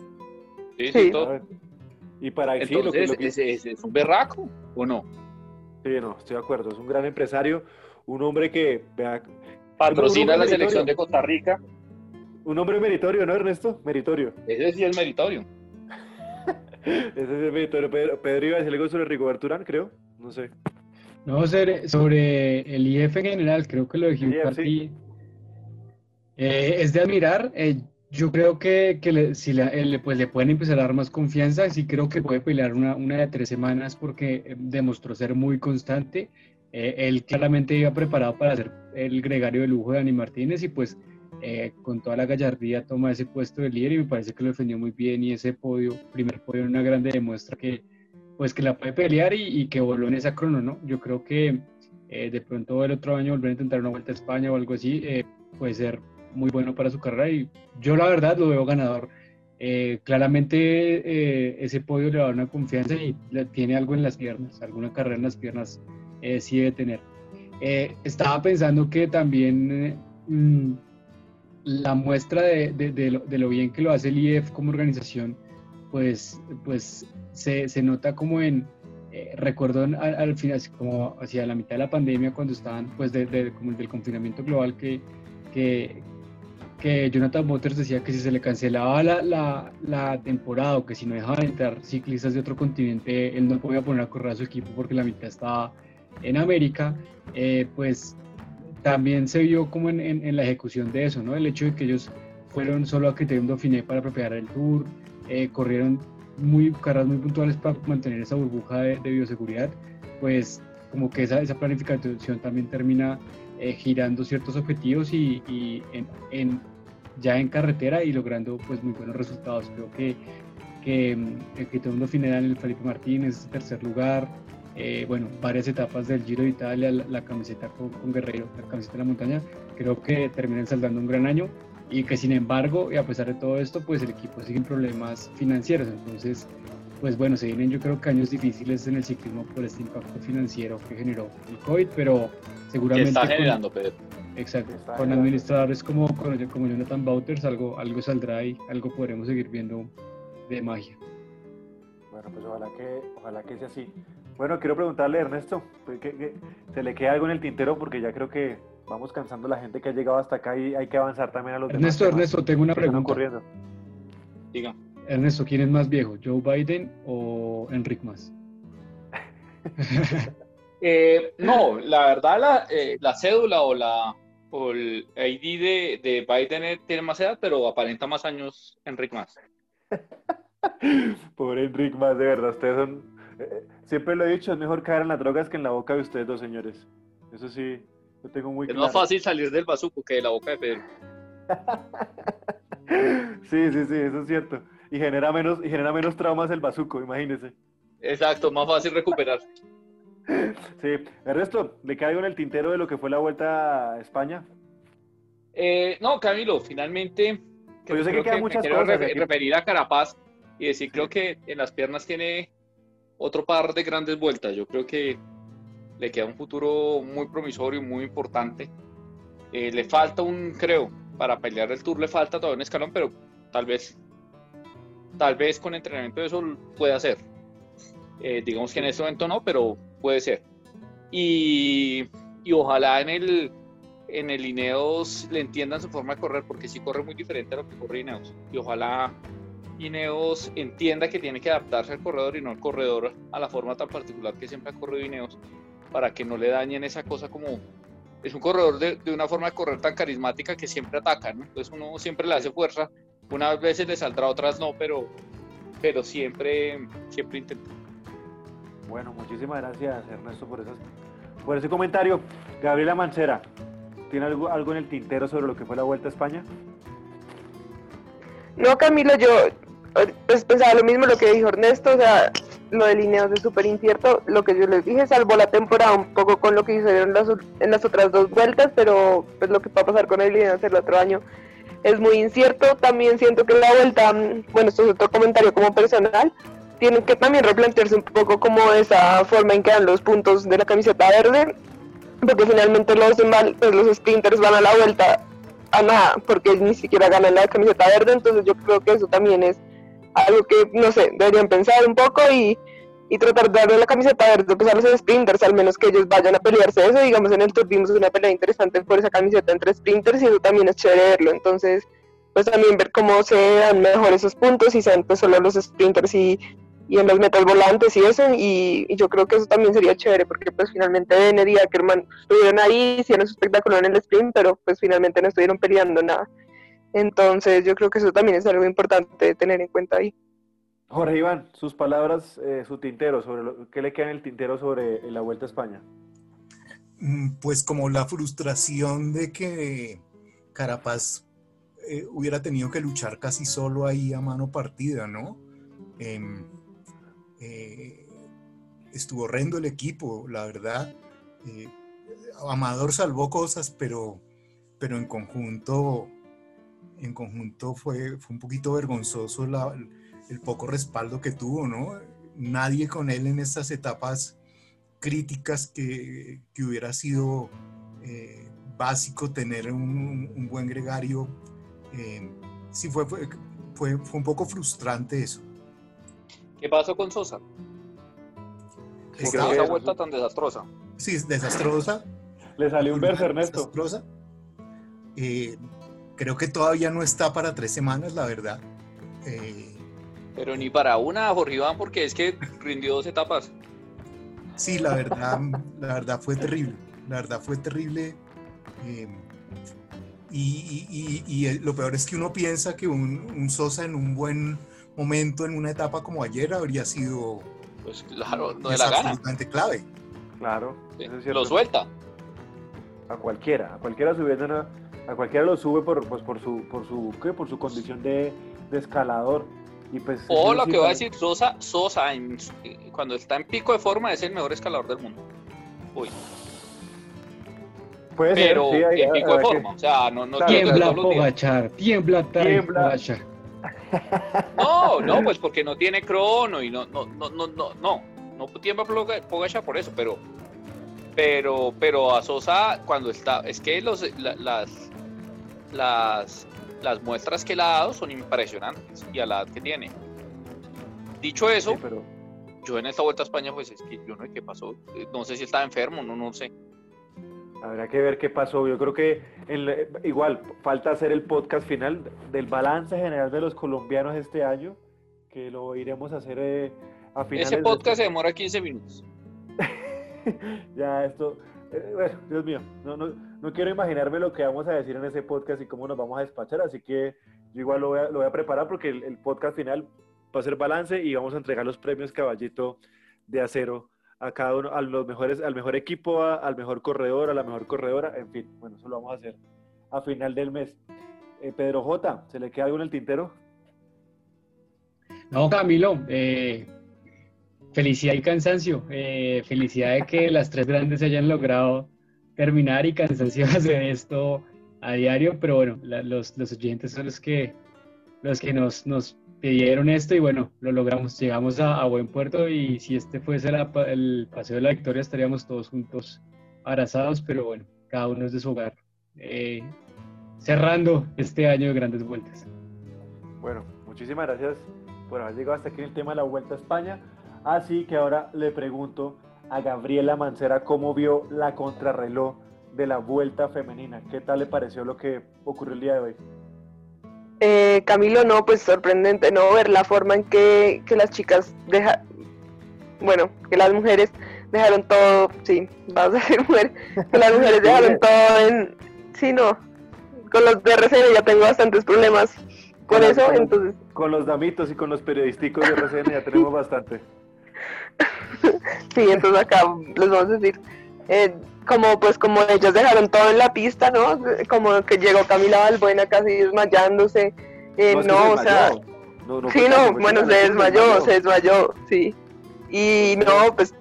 S3: Sí, sí, todo.
S1: Y para
S3: Entonces, lo que, lo que... Es, es, un berraco, ¿o no?
S1: Sí, no, estoy de acuerdo. Es un gran empresario, un hombre que
S3: patrocina la selección de Costa Rica.
S1: Un hombre meritorio, ¿no, Ernesto? Meritorio.
S3: Ese sí es meritorio.
S1: Ese es el Pedro, Pedro iba a decir algo sobre Rigoberto Urán, creo. No sé.
S5: No, sobre, sobre el IF en general, creo que lo de Hugh eh, es de admirar. Eh, yo creo que, que le, si le, pues le pueden empezar a dar más confianza, sí creo que puede pelear una, una de tres semanas porque eh, demostró ser muy constante. Él claramente iba preparado para ser el gregario de lujo de Dani Martínez y pues eh, con toda la gallardía toma ese puesto de líder y me parece que lo defendió muy bien y ese podio, primer podio, una grande demuestra que pues que la puede pelear y, que voló en esa crono, ¿no? Yo creo que eh, de pronto el otro año volver a intentar una vuelta a España o algo así eh, puede ser muy bueno para su carrera y yo la verdad lo veo ganador. claramente ese podio le da una confianza y tiene algo en las piernas, alguna carrera en las piernas sí debe tener. estaba pensando que también mm, la muestra de, de, lo, bien que lo hace el IEF como organización, pues, pues se, se nota como en, eh, recuerdo al, final, como hacia la mitad de la pandemia, cuando estaban, pues, de, como del confinamiento global, que, que, que, Jonathan Motors decía que si se le cancelaba la, la, la temporada o que si no dejaban entrar ciclistas de otro continente, él no podía poner a correr a su equipo porque la mitad estaba en América, eh, pues también se vio como en, en, la ejecución de eso, ¿no? El hecho de que ellos fueron solo a Criterium Dauphiné para preparar el tour, eh, corrieron muy carreras muy puntuales para mantener esa burbuja de, bioseguridad, pues como que esa, esa planificación también termina eh, girando ciertos objetivos y, y en, ya en carretera y logrando pues muy buenos resultados. Creo que, que mm, el Criterium Dauphiné en el Felipe Martínez, tercer lugar, eh, bueno, varias etapas del Giro de Italia, la, camiseta con, Guerrero, la camiseta de la montaña, creo que terminan saldando un gran año y que sin embargo, y a pesar de todo esto, pues el equipo sigue en problemas financieros, entonces, pues bueno, se vienen yo creo que años difíciles en el ciclismo por este impacto financiero que generó el COVID, pero seguramente...
S3: está generando, Pedro.
S5: Exacto, con administradores como, como Jonathan Bauters algo, algo saldrá y algo podremos seguir viendo de magia.
S1: Bueno, pues ojalá que, ojalá que sea así. Bueno, quiero preguntarle, Ernesto, pues, ¿que, se le queda algo en el tintero? Porque ya creo que vamos cansando a la gente que ha llegado hasta acá y hay que avanzar también a los
S5: Ernesto,
S1: demás
S5: Ernesto, tengo una pregunta.
S1: Corriendo.
S3: Diga.
S5: Ernesto, ¿quién es más viejo, Joe Biden o Enrique Mas?
S3: Eh, no, la verdad, la, eh, la, cédula o, la, o el ID de, de, Biden tiene más edad, pero aparenta más años Enrique Mas.
S1: Pobre Enrique Mas, de verdad, ustedes son siempre lo he dicho, es mejor caer en las drogas que en la boca de ustedes dos señores. Eso sí, lo tengo muy
S3: claro.
S1: Es
S3: más fácil salir del bazuco que de la boca de Pedro.
S1: sí, sí, sí, eso es cierto. Y genera menos, y genera menos traumas el bazuco, imagínese.
S3: Exacto, más fácil recuperar.
S1: Sí, el resto, ¿le caigo en el tintero de lo que fue la vuelta a España?
S3: Eh, no, Camilo, finalmente.
S1: Pues yo sé que, quedan muchas cosas.
S3: referir a Carapaz y decir, creo que en las piernas tiene otro par de grandes vueltas. Yo creo que le queda un futuro muy promisorio, muy importante. Eh, le falta un, creo, para pelear el Tour le falta todavía un escalón, pero tal vez, tal vez con entrenamiento eso puede hacer. Eh, digamos que en este momento no, pero puede ser. Y, y, ojalá en el, en el Ineos le entiendan su forma de correr, porque sí corre muy diferente a lo que corre Ineos. Y ojalá Ineos entienda que tiene que adaptarse al corredor y no al corredor a la forma tan particular que siempre ha corrido Ineos para que no le dañen esa cosa como es un corredor de, una forma de correr tan carismática que siempre ataca, ¿no? entonces uno siempre le hace fuerza, unas veces le saldrá, otras no, pero, pero siempre, siempre intenta.
S1: Bueno, muchísimas gracias Ernesto por, esas, por ese comentario. Gabriela Mancera, ¿tiene algo, algo en el tintero sobre lo que fue la Vuelta a España?
S2: No, Camilo, yo, pues pensaba lo mismo lo que dijo Ernesto, o sea, lo de líneas es súper incierto, lo que yo les dije salvó la temporada un poco con lo que hicieron las, en las otras dos vueltas, pero pues lo que va a pasar con el Lineos el otro año es muy incierto, también siento que la vuelta, bueno, esto es otro comentario como personal, tienen que también replantearse un poco como esa forma en que dan los puntos de la camiseta verde, porque finalmente los, pues, los sprinters van a la vuelta a nada, porque ni siquiera ganan la camiseta verde, entonces yo creo que eso también es algo que, no sé, deberían pensar un poco y, y tratar de darle la camiseta verde pues, a los sprinters, al menos que ellos vayan a pelearse eso, digamos en el Tour vimos una pelea interesante por esa camiseta entre sprinters y eso también es chévere verlo, entonces pues también ver cómo se dan mejor esos puntos y sean pues solo los sprinters y y en los metas volantes y eso, y, yo creo que eso también sería chévere, porque pues finalmente Bened y Ackerman estuvieron ahí, hicieron su espectáculo en el sprint, pero pues finalmente no estuvieron peleando nada. Entonces yo creo que eso también es algo importante de tener en cuenta ahí.
S1: Jorge Iván, sus palabras, eh, su tintero, sobre lo, ¿qué le queda en el tintero sobre la Vuelta a España?
S4: Mm, pues como la frustración de que Carapaz eh, hubiera tenido que luchar casi solo ahí a mano partida, ¿no? Em, eh, estuvo horrendo el equipo, la verdad. Eh, Amador salvó cosas, pero, pero en conjunto, en conjunto fue, fue un poquito vergonzoso el poco respaldo que tuvo, ¿no? Nadie con él en estas etapas críticas que, hubiera sido eh, básico tener un, buen gregario. sí, fue, fue, fue, fue un poco frustrante eso.
S3: ¿Qué pasó con Sosa? ¿Por qué esa vuelta tan desastrosa?
S4: Sí, desastrosa.
S1: Le salió un verso, Ernesto.
S4: Desastrosa. Eh, creo que todavía no está para tres semanas, la verdad. Eh,
S3: Pero ni para una, Jorge Iván, porque es que rindió dos etapas.
S4: Sí, la verdad, la verdad fue terrible. La verdad fue terrible. Eh, y, lo peor es que uno piensa que un Sosa en un buen momento en una etapa como ayer habría sido
S3: pues claro, no de la gana.
S4: absolutamente clave.
S1: Claro,
S3: lo suelta.
S1: A cualquiera, a cualquiera subiendo a cualquiera lo sube por, pues, por su, por su, ¿qué? por su condición de, escalador.
S3: Y pues, o lo que va a decir Sosa, Sosa cuando está en pico de forma es el mejor escalador del mundo. Uy.
S1: Puede
S3: pero ser, sí, en pico de forma, o sea, no, no
S5: tiembla Pogachar, tiembla tiembla.
S3: No, no, pues porque no tiene crono y no, no, no, no, no, no, no tiembla Pogachar por eso, pero, pero, pero a Sosa cuando está, es que los, las, las, las muestras que le ha dado son impresionantes y a la edad que tiene. Dicho eso, pero... yo en esta vuelta a España, pues es que yo no sé qué pasó, no sé si estaba enfermo, no, no sé
S1: Habrá que ver qué pasó. Yo creo que igual falta hacer el podcast final del balance general de los colombianos este año, que lo iremos a hacer eh, a finales.
S3: Ese podcast se demora 15 minutos.
S1: ya, esto. Eh, bueno, Dios mío, no, no, no, quiero imaginarme lo que vamos a decir en ese podcast y cómo nos vamos a despachar, así que yo igual lo voy a, a preparar porque el, podcast final va a ser balance y vamos a entregar los premios Caballito de Acero a cada uno, a los mejores, al mejor equipo, al mejor corredor, a la mejor corredora, en fin, bueno, eso lo vamos a hacer a final del mes. Eh, Pedro J, ¿se le queda algo en el tintero?
S5: No, Camilo, eh, felicidad y cansancio. Eh, felicidad de que las tres grandes hayan logrado terminar y cansancio hacer esto a diario, pero bueno, los, los oyentes son los que, los que nos, nos pidieron esto y bueno, lo logramos, llegamos a, buen puerto y si este fuese el paseo de la victoria estaríamos todos juntos abrazados, pero bueno, cada uno es de su hogar. Eh, cerrando este año de grandes vueltas.
S1: Bueno, muchísimas gracias por haber llegado hasta aquí en el tema de la Vuelta a España. Así que ahora le pregunto a Gabriela Mancera cómo vio la contrarreloj de la Vuelta Femenina. ¿Qué tal le pareció lo que ocurrió el día de hoy?
S2: Eh, Camilo, no, pues sorprendente, ¿no? Ver la forma en que, las chicas dejan, bueno, que las mujeres dejaron todo, sí, vas a decir mujer, que las mujeres dejaron todo en, sí, no, con los de RCN ya tengo bastantes problemas con, eso, entonces.
S1: Con los damitos y con los periodísticos de RCN ya tenemos bastante.
S2: Sí, entonces acá les vamos a decir, eh, como pues como ellos dejaron todo en la pista, ¿no? Como que llegó Camila Balbuena casi desmayándose. Eh, no, o sea, sí, no, bueno, se desmayó, se desmayó, sí. Y no, pues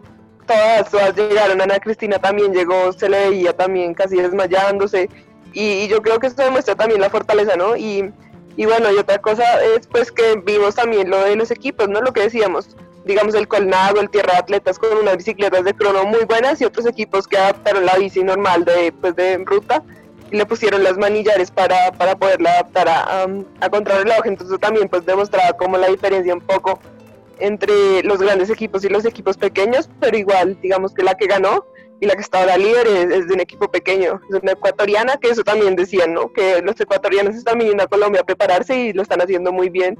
S2: todas, todas llegaron, Ana Cristina también llegó, se le veía también casi desmayándose. Y, yo creo que eso demuestra también la fortaleza, ¿no? Y, y bueno, y otra cosa es pues que vimos también lo de los equipos, ¿no? Lo que decíamos, digamos, el Colnago, el Tierra de Atletas con unas bicicletas de crono muy buenas y otros equipos que adaptaron la bici normal de, pues, de ruta y le pusieron las manillares para, para poderla adaptar a, a, contrarreloj. Entonces también pues demostraba como la diferencia un poco entre los grandes equipos y los equipos pequeños, pero igual, digamos que la que ganó y la que está ahora líder es, de un equipo pequeño, es una ecuatoriana, que eso también decían, ¿no? Que los ecuatorianos están viniendo a Colombia a prepararse y lo están haciendo muy bien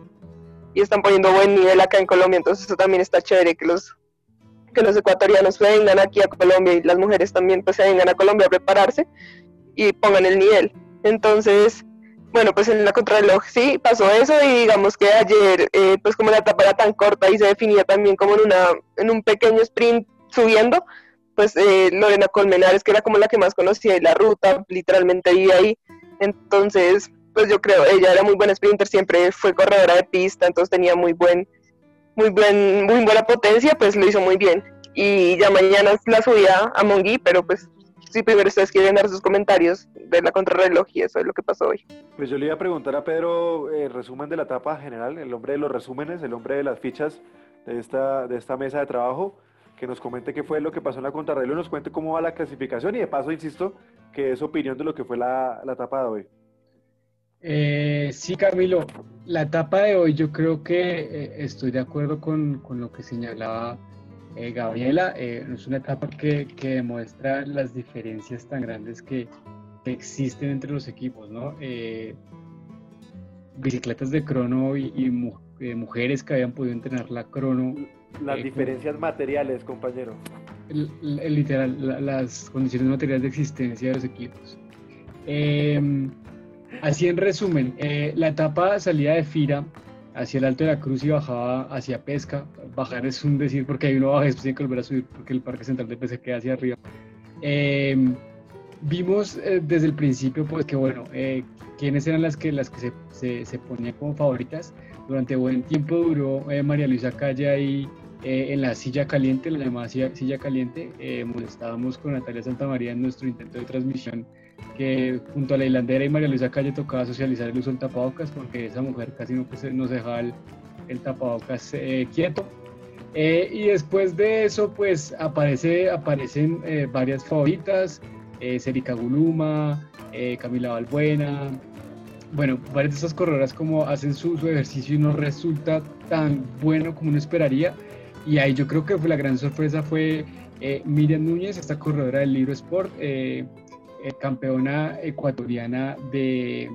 S2: y están poniendo buen nivel acá en Colombia, entonces eso también está chévere que los que los ecuatorianos vengan aquí a Colombia y las mujeres también pues vengan a Colombia a prepararse y pongan el nivel. Entonces, bueno, pues en la contrarreloj sí pasó eso y digamos que ayer eh, pues como la etapa era tan corta y se definía también como en una en un pequeño sprint subiendo, pues eh, Lorena Colmenares que era como la que más conocía y la ruta literalmente iba ahí. Entonces, pues yo creo, ella era muy buena sprinter, siempre fue corredora de pista, entonces tenía muy buen, muy buen, muy buena potencia, pues lo hizo muy bien. Y ya mañana la subía a Mongi, pero pues si primero ustedes quieren dar sus comentarios de la contrarreloj y eso es lo que pasó hoy.
S1: Pues yo le iba a preguntar a Pedro el resumen de la etapa general, el hombre de los resúmenes, el hombre de las fichas de esta, de esta mesa de trabajo, que nos comente qué fue lo que pasó en la contrarreloj, nos cuente cómo va la clasificación y de paso, insisto, que es opinión de lo que fue la, la etapa de hoy.
S5: Eh, sí, Camilo, la etapa de hoy yo creo que eh, estoy de acuerdo con, con lo que señalaba eh, Gabriela. Eh, es una etapa que, que, demuestra las diferencias tan grandes que, existen entre los equipos, ¿no? bicicletas de crono y, mujeres que habían podido entrenar la crono.
S1: Las diferencias materiales, compañero.
S5: literal, las condiciones materiales de existencia de los equipos. Así en resumen, eh, la etapa salida de Fira hacia el Alto de la Cruz y bajaba hacia Pesca. Bajar es un decir porque hay uno baja y después tiene que volver a subir porque el Parque Central de Pesca queda hacia arriba. Em, vimos eh, desde el principio, pues que bueno, eh, quiénes eran las que, las que se, se, ponían como favoritas. Durante buen tiempo duró eh, María Luisa Calle ahí en la silla caliente, la llamada silla, caliente. estábamos con Natalia Santamaría en nuestro intento de transmisión, que junto a la hilandera y María Luisa Calle tocaba socializar el uso del tapabocas, porque esa mujer casi no, pues, no se dejaba el, el tapabocas quieto. y después de eso, pues aparece, aparecen varias favoritas eh, Serica Guluma, eh, Camila Balbuena. Bueno, varias de esas corredoras como hacen su, ejercicio y no resulta tan bueno como uno esperaría. Y ahí yo creo que fue la gran sorpresa fue eh, Miriam Núñez, esta corredora del libro Sport, eh, campeona ecuatoriana de,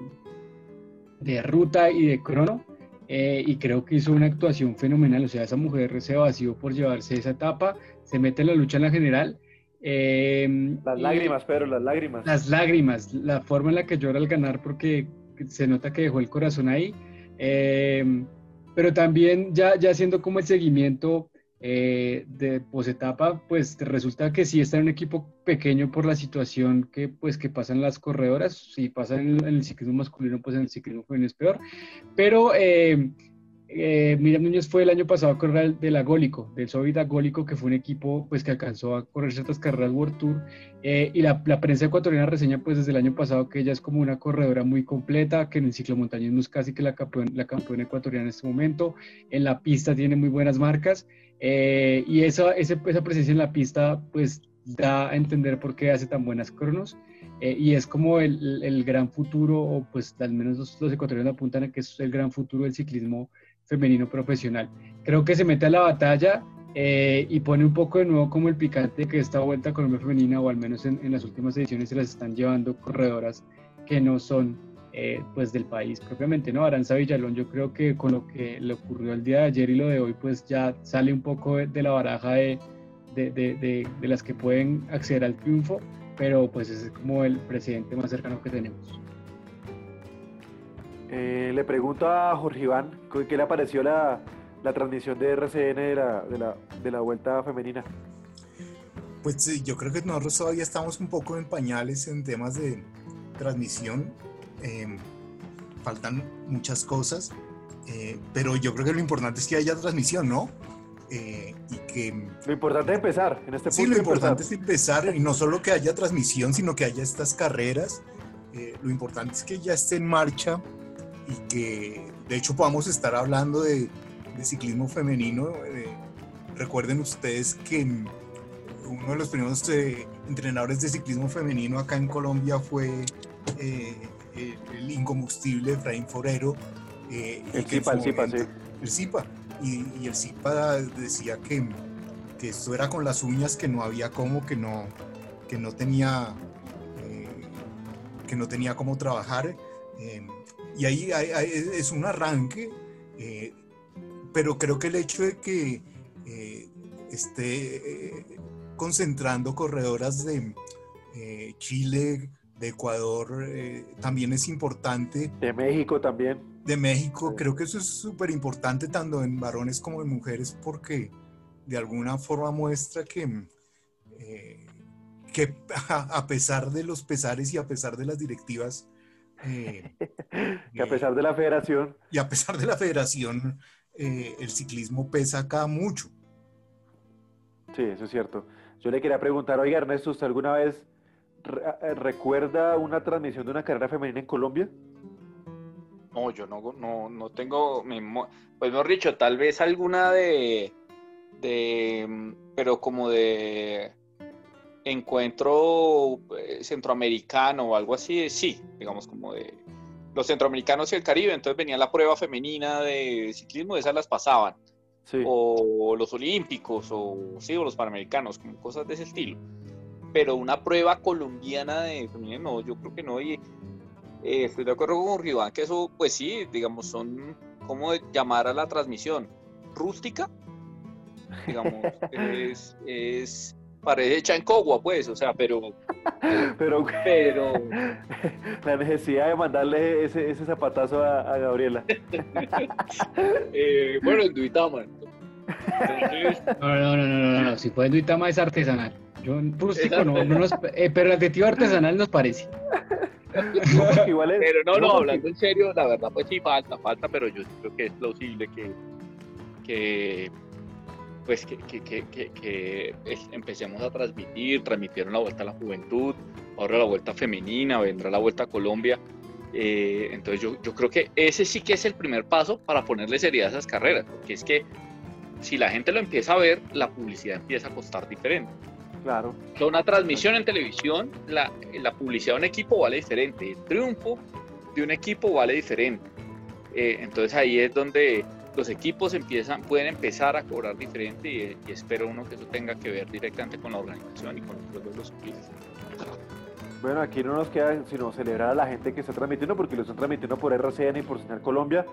S5: de ruta y de crono. y creo que hizo una actuación fenomenal. O sea, esa mujer se vació por llevarse esa etapa, se mete en la lucha en la general
S1: Em, las lágrimas, Pedro, las lágrimas.
S5: Las lágrimas, la forma en la que llora al ganar porque se nota que dejó el corazón ahí. Em, pero también ya, ya haciendo como el seguimiento eh, de posetapa, pues resulta que sí está en un equipo pequeño por la situación que pues que pasan las corredoras, si pasa en, el ciclismo masculino, pues en el ciclismo femenino es peor, pero eh, eh, Miriam Núñez fue el año pasado a correr del Agólico, del Soviet Agólico, que fue un equipo pues, que alcanzó a correr ciertas carreras World Tour. Eh, y la, prensa ecuatoriana reseña pues, desde el año pasado que ella es como una corredora muy completa, que en el ciclomontañismo es casi que la, campeona, la campeona ecuatoriana en este momento. En la pista tiene muy buenas marcas. Eh, y esa, esa, presencia en la pista pues, da a entender por qué hace tan buenas cronos. Eh, y es como el, el, gran futuro, o pues al menos los, los ecuatorianos apuntan a que es el gran futuro del ciclismo femenino profesional. Creo que se mete a la batalla eh, y pone un poco de nuevo como el picante que esta vuelta a Colombia femenina, o al menos en, las últimas ediciones, se las están llevando corredoras que no son eh, pues del país propiamente, ¿no? Aranza Villalón, yo creo que con lo que le ocurrió el día de ayer y lo de hoy, pues ya sale un poco de, la baraja de, de, de, de las que pueden acceder al triunfo, pero pues es como el presidente más cercano que tenemos.
S1: Eh, le pregunto a Jorge Iván, ¿qué le pareció la, transmisión de RCN de la, de la, vuelta femenina?
S4: Pues sí, yo creo que nosotros todavía estamos un poco en pañales en temas de transmisión. Em, faltan muchas cosas, eh, pero yo creo que lo importante es que haya transmisión, ¿no?
S1: Eh, y que... Lo importante es empezar en este
S4: punto. Sí, lo importante es empezar y no solo que haya transmisión, sino que haya estas carreras. lo importante es que ya esté en marcha y que de hecho podamos estar hablando de, ciclismo femenino. Eh, recuerden ustedes que uno de los primeros eh, entrenadores de ciclismo femenino acá en Colombia fue eh, el incombustible Efraín Forero.
S1: el CIPA, el CIPA, sí.
S4: El CIPA. Y, el CIPA decía que, que, esto era con las uñas, que no había cómo, que no, que no tenía que no tenía cómo trabajar y ahí es un arranque, eh, pero creo que el hecho de que eh, esté eh, concentrando corredoras de Chile, de Ecuador, también es importante.
S1: De México también.
S4: De México, creo que eso es súper importante tanto en varones como en mujeres porque de alguna forma muestra que, que a pesar de los pesares y a pesar de las directivas,
S1: eh, que a pesar de la federación.
S4: Y a pesar de la federación, eh, el ciclismo pesa acá mucho.
S1: Sí, eso es cierto. Yo le quería preguntar, oiga Ernesto, ¿usted alguna vez eh, recuerda una transmisión de una carrera femenina en Colombia?
S3: No, yo no, no, no tengo, pues mejor dicho, tal vez alguna de, de, pero como de encuentro eh, centroamericano o algo así, sí, digamos como de los centroamericanos y el Caribe, entonces venía la prueba femenina de ciclismo, esas las pasaban. O los olímpicos, o sí, o los panamericanos, como cosas de ese estilo. Pero una prueba colombiana de femenino, no, yo creo que no. Y eh, estoy de acuerdo con Riván que eso, pues sí, digamos, son como llamar a la transmisión rústica, digamos, es, es parece hecha en Cogua, pues, o sea, pero...
S1: pero, pero... La necesidad de mandarle ese, ese zapatazo a, Gabriela.
S3: eh, bueno, en Duitama.
S5: No, no, no, no, no, no, si fue Duitama es artesanal. Yo rústico no, no nos, eh, pero el adjetivo artesanal nos parece.
S3: igual es, pero no, no, hablando en serio, la verdad pues sí falta, falta, pero yo creo que es plausible que, que pues que, que, que, que empecemos a transmitir, transmitieron la vuelta a la juventud, ahora la vuelta femenina, vendrá la vuelta a Colombia. Eh, entonces yo, yo, creo que ese sí que es el primer paso para ponerle seriedad a esas carreras, porque es que si la gente lo empieza a ver, la publicidad empieza a costar diferente.
S1: Claro.
S3: Una transmisión en televisión, la, la publicidad de un equipo vale diferente, el triunfo de un equipo vale diferente. Eh, entonces ahí es donde los equipos empiezan, pueden empezar a cobrar diferente y, espero uno que eso tenga que ver directamente con la organización y con los, los
S1: Bueno, aquí no nos queda sino celebrar a la gente que está transmitiendo, porque lo están transmitiendo por RCN y por Señal Colombia.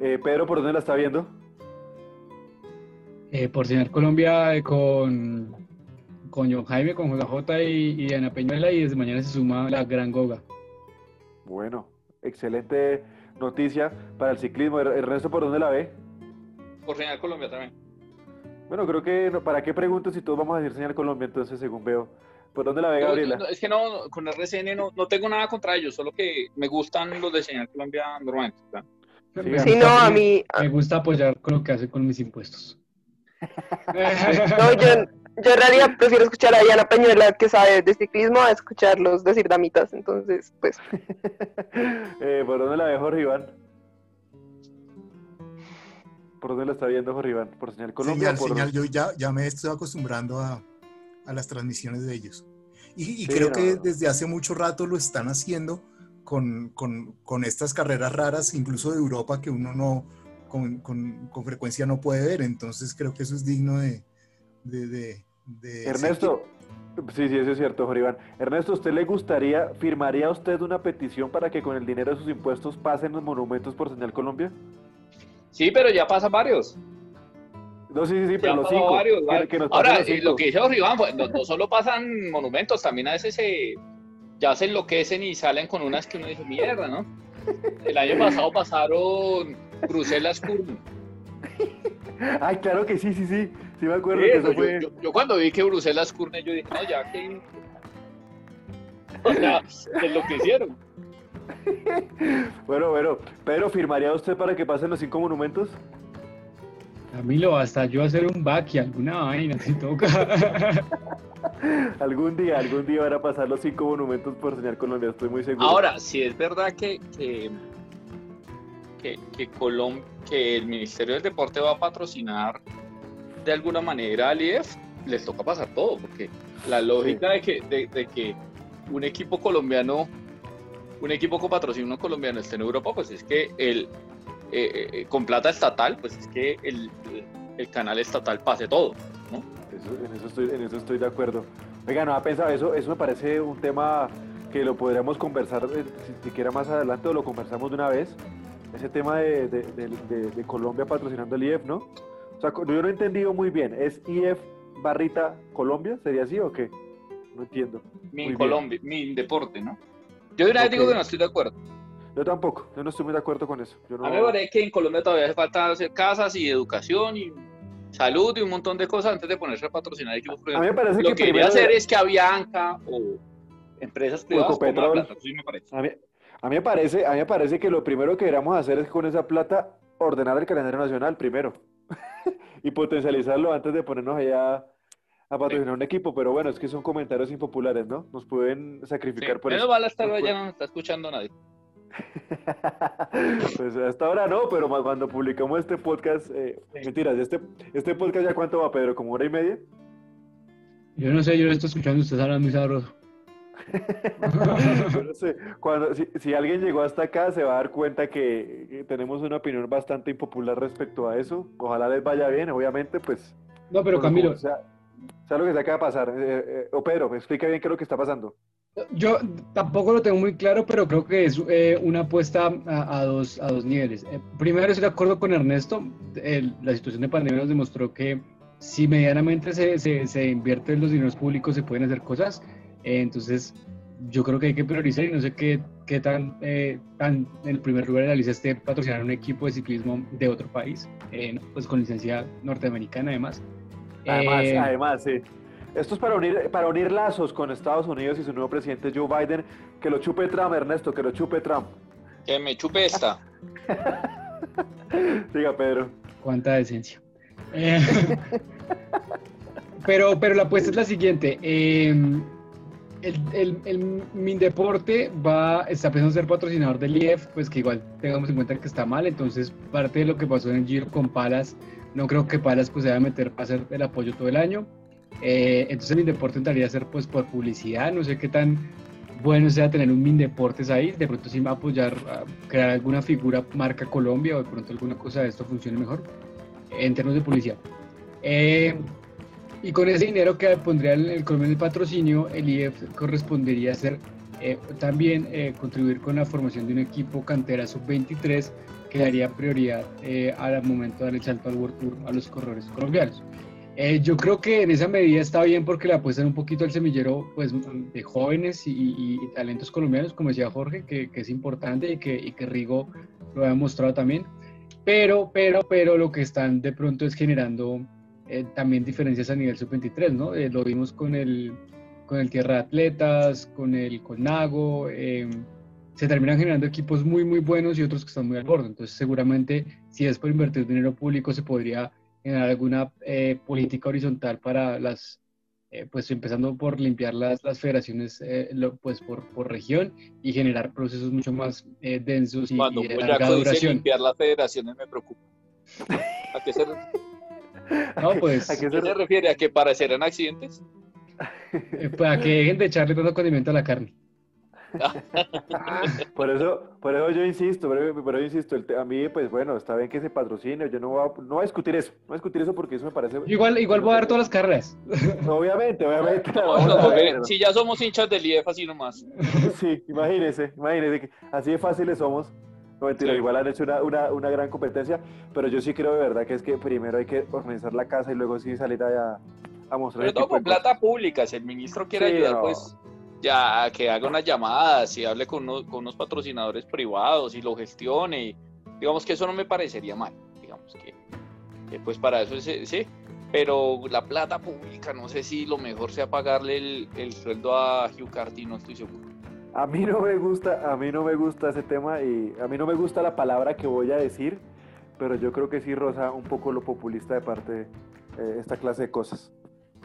S1: Eh, Pedro, ¿por dónde la está viendo?
S5: Eh, por Señal Colombia eh, con, con John Jaime, con JJ y, y Ana Peñuela, y desde mañana se suma la Gran Goga.
S1: Bueno, excelente noticia para el ciclismo. Ernesto, ¿por dónde la ve?
S3: Por Señal Colombia también.
S1: Bueno, creo que, ¿para qué pregunto si todos vamos a decir Señal Colombia? Entonces, según veo. ¿Por dónde la ve, Gabriela?
S3: es que no, con RCN no, no, tengo nada contra ellos, solo que me gustan los de Señal Colombia normalmente.
S2: Sí, no, a mí...
S5: Me gusta apoyar con lo que hace con mis impuestos.
S2: no, yo, yo en realidad prefiero escuchar a Diana Peñuela que sabe de ciclismo a escucharlos decir damitas, entonces pues.
S1: eh, ¿Por dónde la ve Jorge Iván? ¿Por dónde la está viendo Jorge Iván? ¿Por señal Colombia?
S4: Señal, señal. Yo ya, ya me estoy acostumbrando a, a las transmisiones de ellos. Y, y creo que desde hace mucho rato lo están haciendo con, con, con, estas carreras raras, incluso de Europa, que uno no con, con frecuencia no puede ver. Entonces creo que eso es digno de, de,
S1: Ernesto, sí, sí, eso es cierto, Jorge Iván. Ernesto, ¿usted le gustaría, firmaría usted una petición para que con el dinero de sus impuestos pasen los monumentos por Señal Colombia?
S3: Sí, pero ya pasan varios.
S1: No, sí, sí, sí, pero los cinco.
S3: Ahora, lo que dice Jorge Iván, pues, no, solo pasan monumentos, también a veces se, ya se enloquecen y salen con unas que uno dice, mierda, ¿no? El año pasado pasaron Bruselas-Kurm.
S1: Ay, claro que sí, sí, sí. Sí, me acuerdo que eso
S3: yo, fue... yo, cuando vi que Bruselas Curne, yo dije, no, ya que. O sea, es lo que hicieron.
S1: bueno, bueno, pero ¿firmaría usted para que pasen los cinco monumentos?
S5: Camilo, hasta yo hacer un back y alguna vaina si toca.
S1: algún día, algún día van a pasar los cinco monumentos por señal Colombia, estoy muy seguro.
S3: Ahora, si es verdad que, que, que, que, que el Ministerio del Deporte va a patrocinar de alguna manera al IEF, les toca pasar todo, porque la lógica de, que, de, que un equipo colombiano, un equipo con patrocinio colombiano esté en Europa, pues es que el, eh, eh, con plata estatal, pues es que el, el canal estatal pase todo, ¿no?
S1: en, eso estoy, en eso estoy de acuerdo. Oiga, no ha pensado eso, eso me parece un tema que lo podríamos conversar eh, si siquiera más adelante o lo conversamos de una vez. Ese tema de, de, de Colombia patrocinando el IEF, ¿no? O sea, yo no he entendido muy bien. ¿Es IF barrita Colombia? ¿Sería así o qué? No entiendo.
S3: Mi Colombia, mi deporte, ¿no? Yo de una vez digo que no estoy de acuerdo.
S1: Yo tampoco, yo no estoy muy de acuerdo con eso. A
S3: mí me parece que en Colombia todavía hace falta hacer casas y educación y salud y un montón de cosas antes de ponerse a patrocinar equipos. A mí me parece lo que, quería hacer es que Avianca o empresas privadas
S1: me parece. A mí, a mí me parece, a mí me parece que lo primero que deberíamos hacer es con esa plata ordenar el calendario nacional primero. Y potencializarlo antes de ponernos allá a patrocinar un equipo, pero bueno, es que son comentarios impopulares, ¿no? Nos pueden sacrificar por
S3: eso. Menos mal ya no está escuchando nadie.
S1: pues hasta ahora no, pero cuando publicamos este podcast, eh, mentiras, este, este podcast ya cuánto va, Pedro, como hora y media.
S5: Yo no sé, yo lo estoy escuchando, ustedes hablan muy sabroso.
S1: cuando, si, alguien llegó hasta acá se va a dar cuenta que, tenemos una opinión bastante impopular respecto a eso. Ojalá les vaya bien, obviamente, pues.
S5: No, pero Camilo.
S1: sea, lo que se acaba de pasar. Eh, eh, o Pedro, explica bien qué es lo que está pasando.
S5: Yo tampoco lo tengo muy claro, pero creo que es eh, una apuesta a, dos, a dos niveles. primero, estoy de acuerdo con Ernesto. la situación de pandemia nos demostró que si medianamente se, se, se invierte en los dineros públicos se pueden hacer cosas. Entonces, yo creo que hay que priorizar y no sé qué, qué tan, eh, tan en el primer lugar de la lista esté patrocinar un equipo de ciclismo de otro país, eh, pues con licencia norteamericana además.
S1: Además, además, sí. Esto es para unir, para unir lazos con Estados Unidos y su nuevo presidente Joe Biden. Que lo chupe Trump, Ernesto, que lo chupe Trump.
S3: Que me chupe esta.
S1: Diga, Pedro.
S5: Cuánta decencia. pero, pero la apuesta es la siguiente. El, el, el, Mindeporte va, está pensando ser patrocinador del IEF, pues que igual tengamos en cuenta que está mal, entonces parte de lo que pasó en el Giro con Palas, no creo que Palas pues se vaya a meter para hacer el apoyo todo el año, eh, entonces el Mindeporte entraría a ser pues por publicidad, no sé qué tan bueno sea tener un Mindeportes ahí, de pronto sí va a apoyar, crear alguna figura marca Colombia o de pronto alguna cosa de esto funcione mejor en términos de publicidad. Eh, y con ese dinero que pondría el, el del patrocinio, el IEF correspondería ser eh, también eh, contribuir con la formación de un equipo cantera sub-23 que daría prioridad eh, al momento de dar el salto al World Tour a los corredores colombianos. yo creo que en esa medida está bien porque le apuestan un poquito al semillero pues, de jóvenes y, talentos colombianos, como decía Jorge, que, que es importante y que, y que Rigo lo ha demostrado también. Pero, pero, pero lo que están de pronto es generando eh, también diferencias a nivel sub-23, ¿no? Eh, lo vimos con el, con el Tierra de Atletas, con el Colnago, eh, se terminan generando equipos muy, muy buenos y otros que están muy al borde. Entonces, seguramente, si es por invertir dinero público, se podría generar alguna política horizontal para las, pues empezando por limpiar las, las federaciones, pues por, por, región y generar procesos mucho más densos y,
S3: Cuando
S5: de
S3: larga duración. limpiar las federaciones me preocupa. ¿A qué se
S5: no, pues.
S3: ¿A qué se refiere? ¿A que parecerán accidentes?
S5: Eh, para que dejen de echarle tanto condimento a la carne.
S1: por eso, por eso yo insisto, por eso, yo insisto, a mí, pues bueno, está bien que se patrocine, yo no voy, a, no voy a discutir eso, no voy a discutir eso porque eso me parece...
S5: Igual, igual voy a dar todas las carreras.
S1: obviamente, obviamente.
S3: si ya somos hinchas del IEF así nomás.
S1: Sí, imagínese, imagínese, así de fáciles somos. No, mentira, igual han hecho una, una, una, gran competencia, pero yo sí creo de verdad que es que primero hay que organizar la casa y luego sí salir allá a mostrar.
S3: Pero todo con plata pública, si el ministro quiere ayudar, pues ya que haga unas llamadas y hable con unos, con unos patrocinadores privados y lo gestione. digamos que eso no me parecería mal, digamos que, pues para eso es, sí, pero la plata pública, no sé si lo mejor sea pagarle el, el sueldo a Hugh Carty, no estoy seguro.
S1: A mí no me gusta, a mí no me gusta ese tema y a mí no me gusta la palabra que voy a decir, pero yo creo que sí roza un poco lo populista de parte de eh, esta clase de cosas,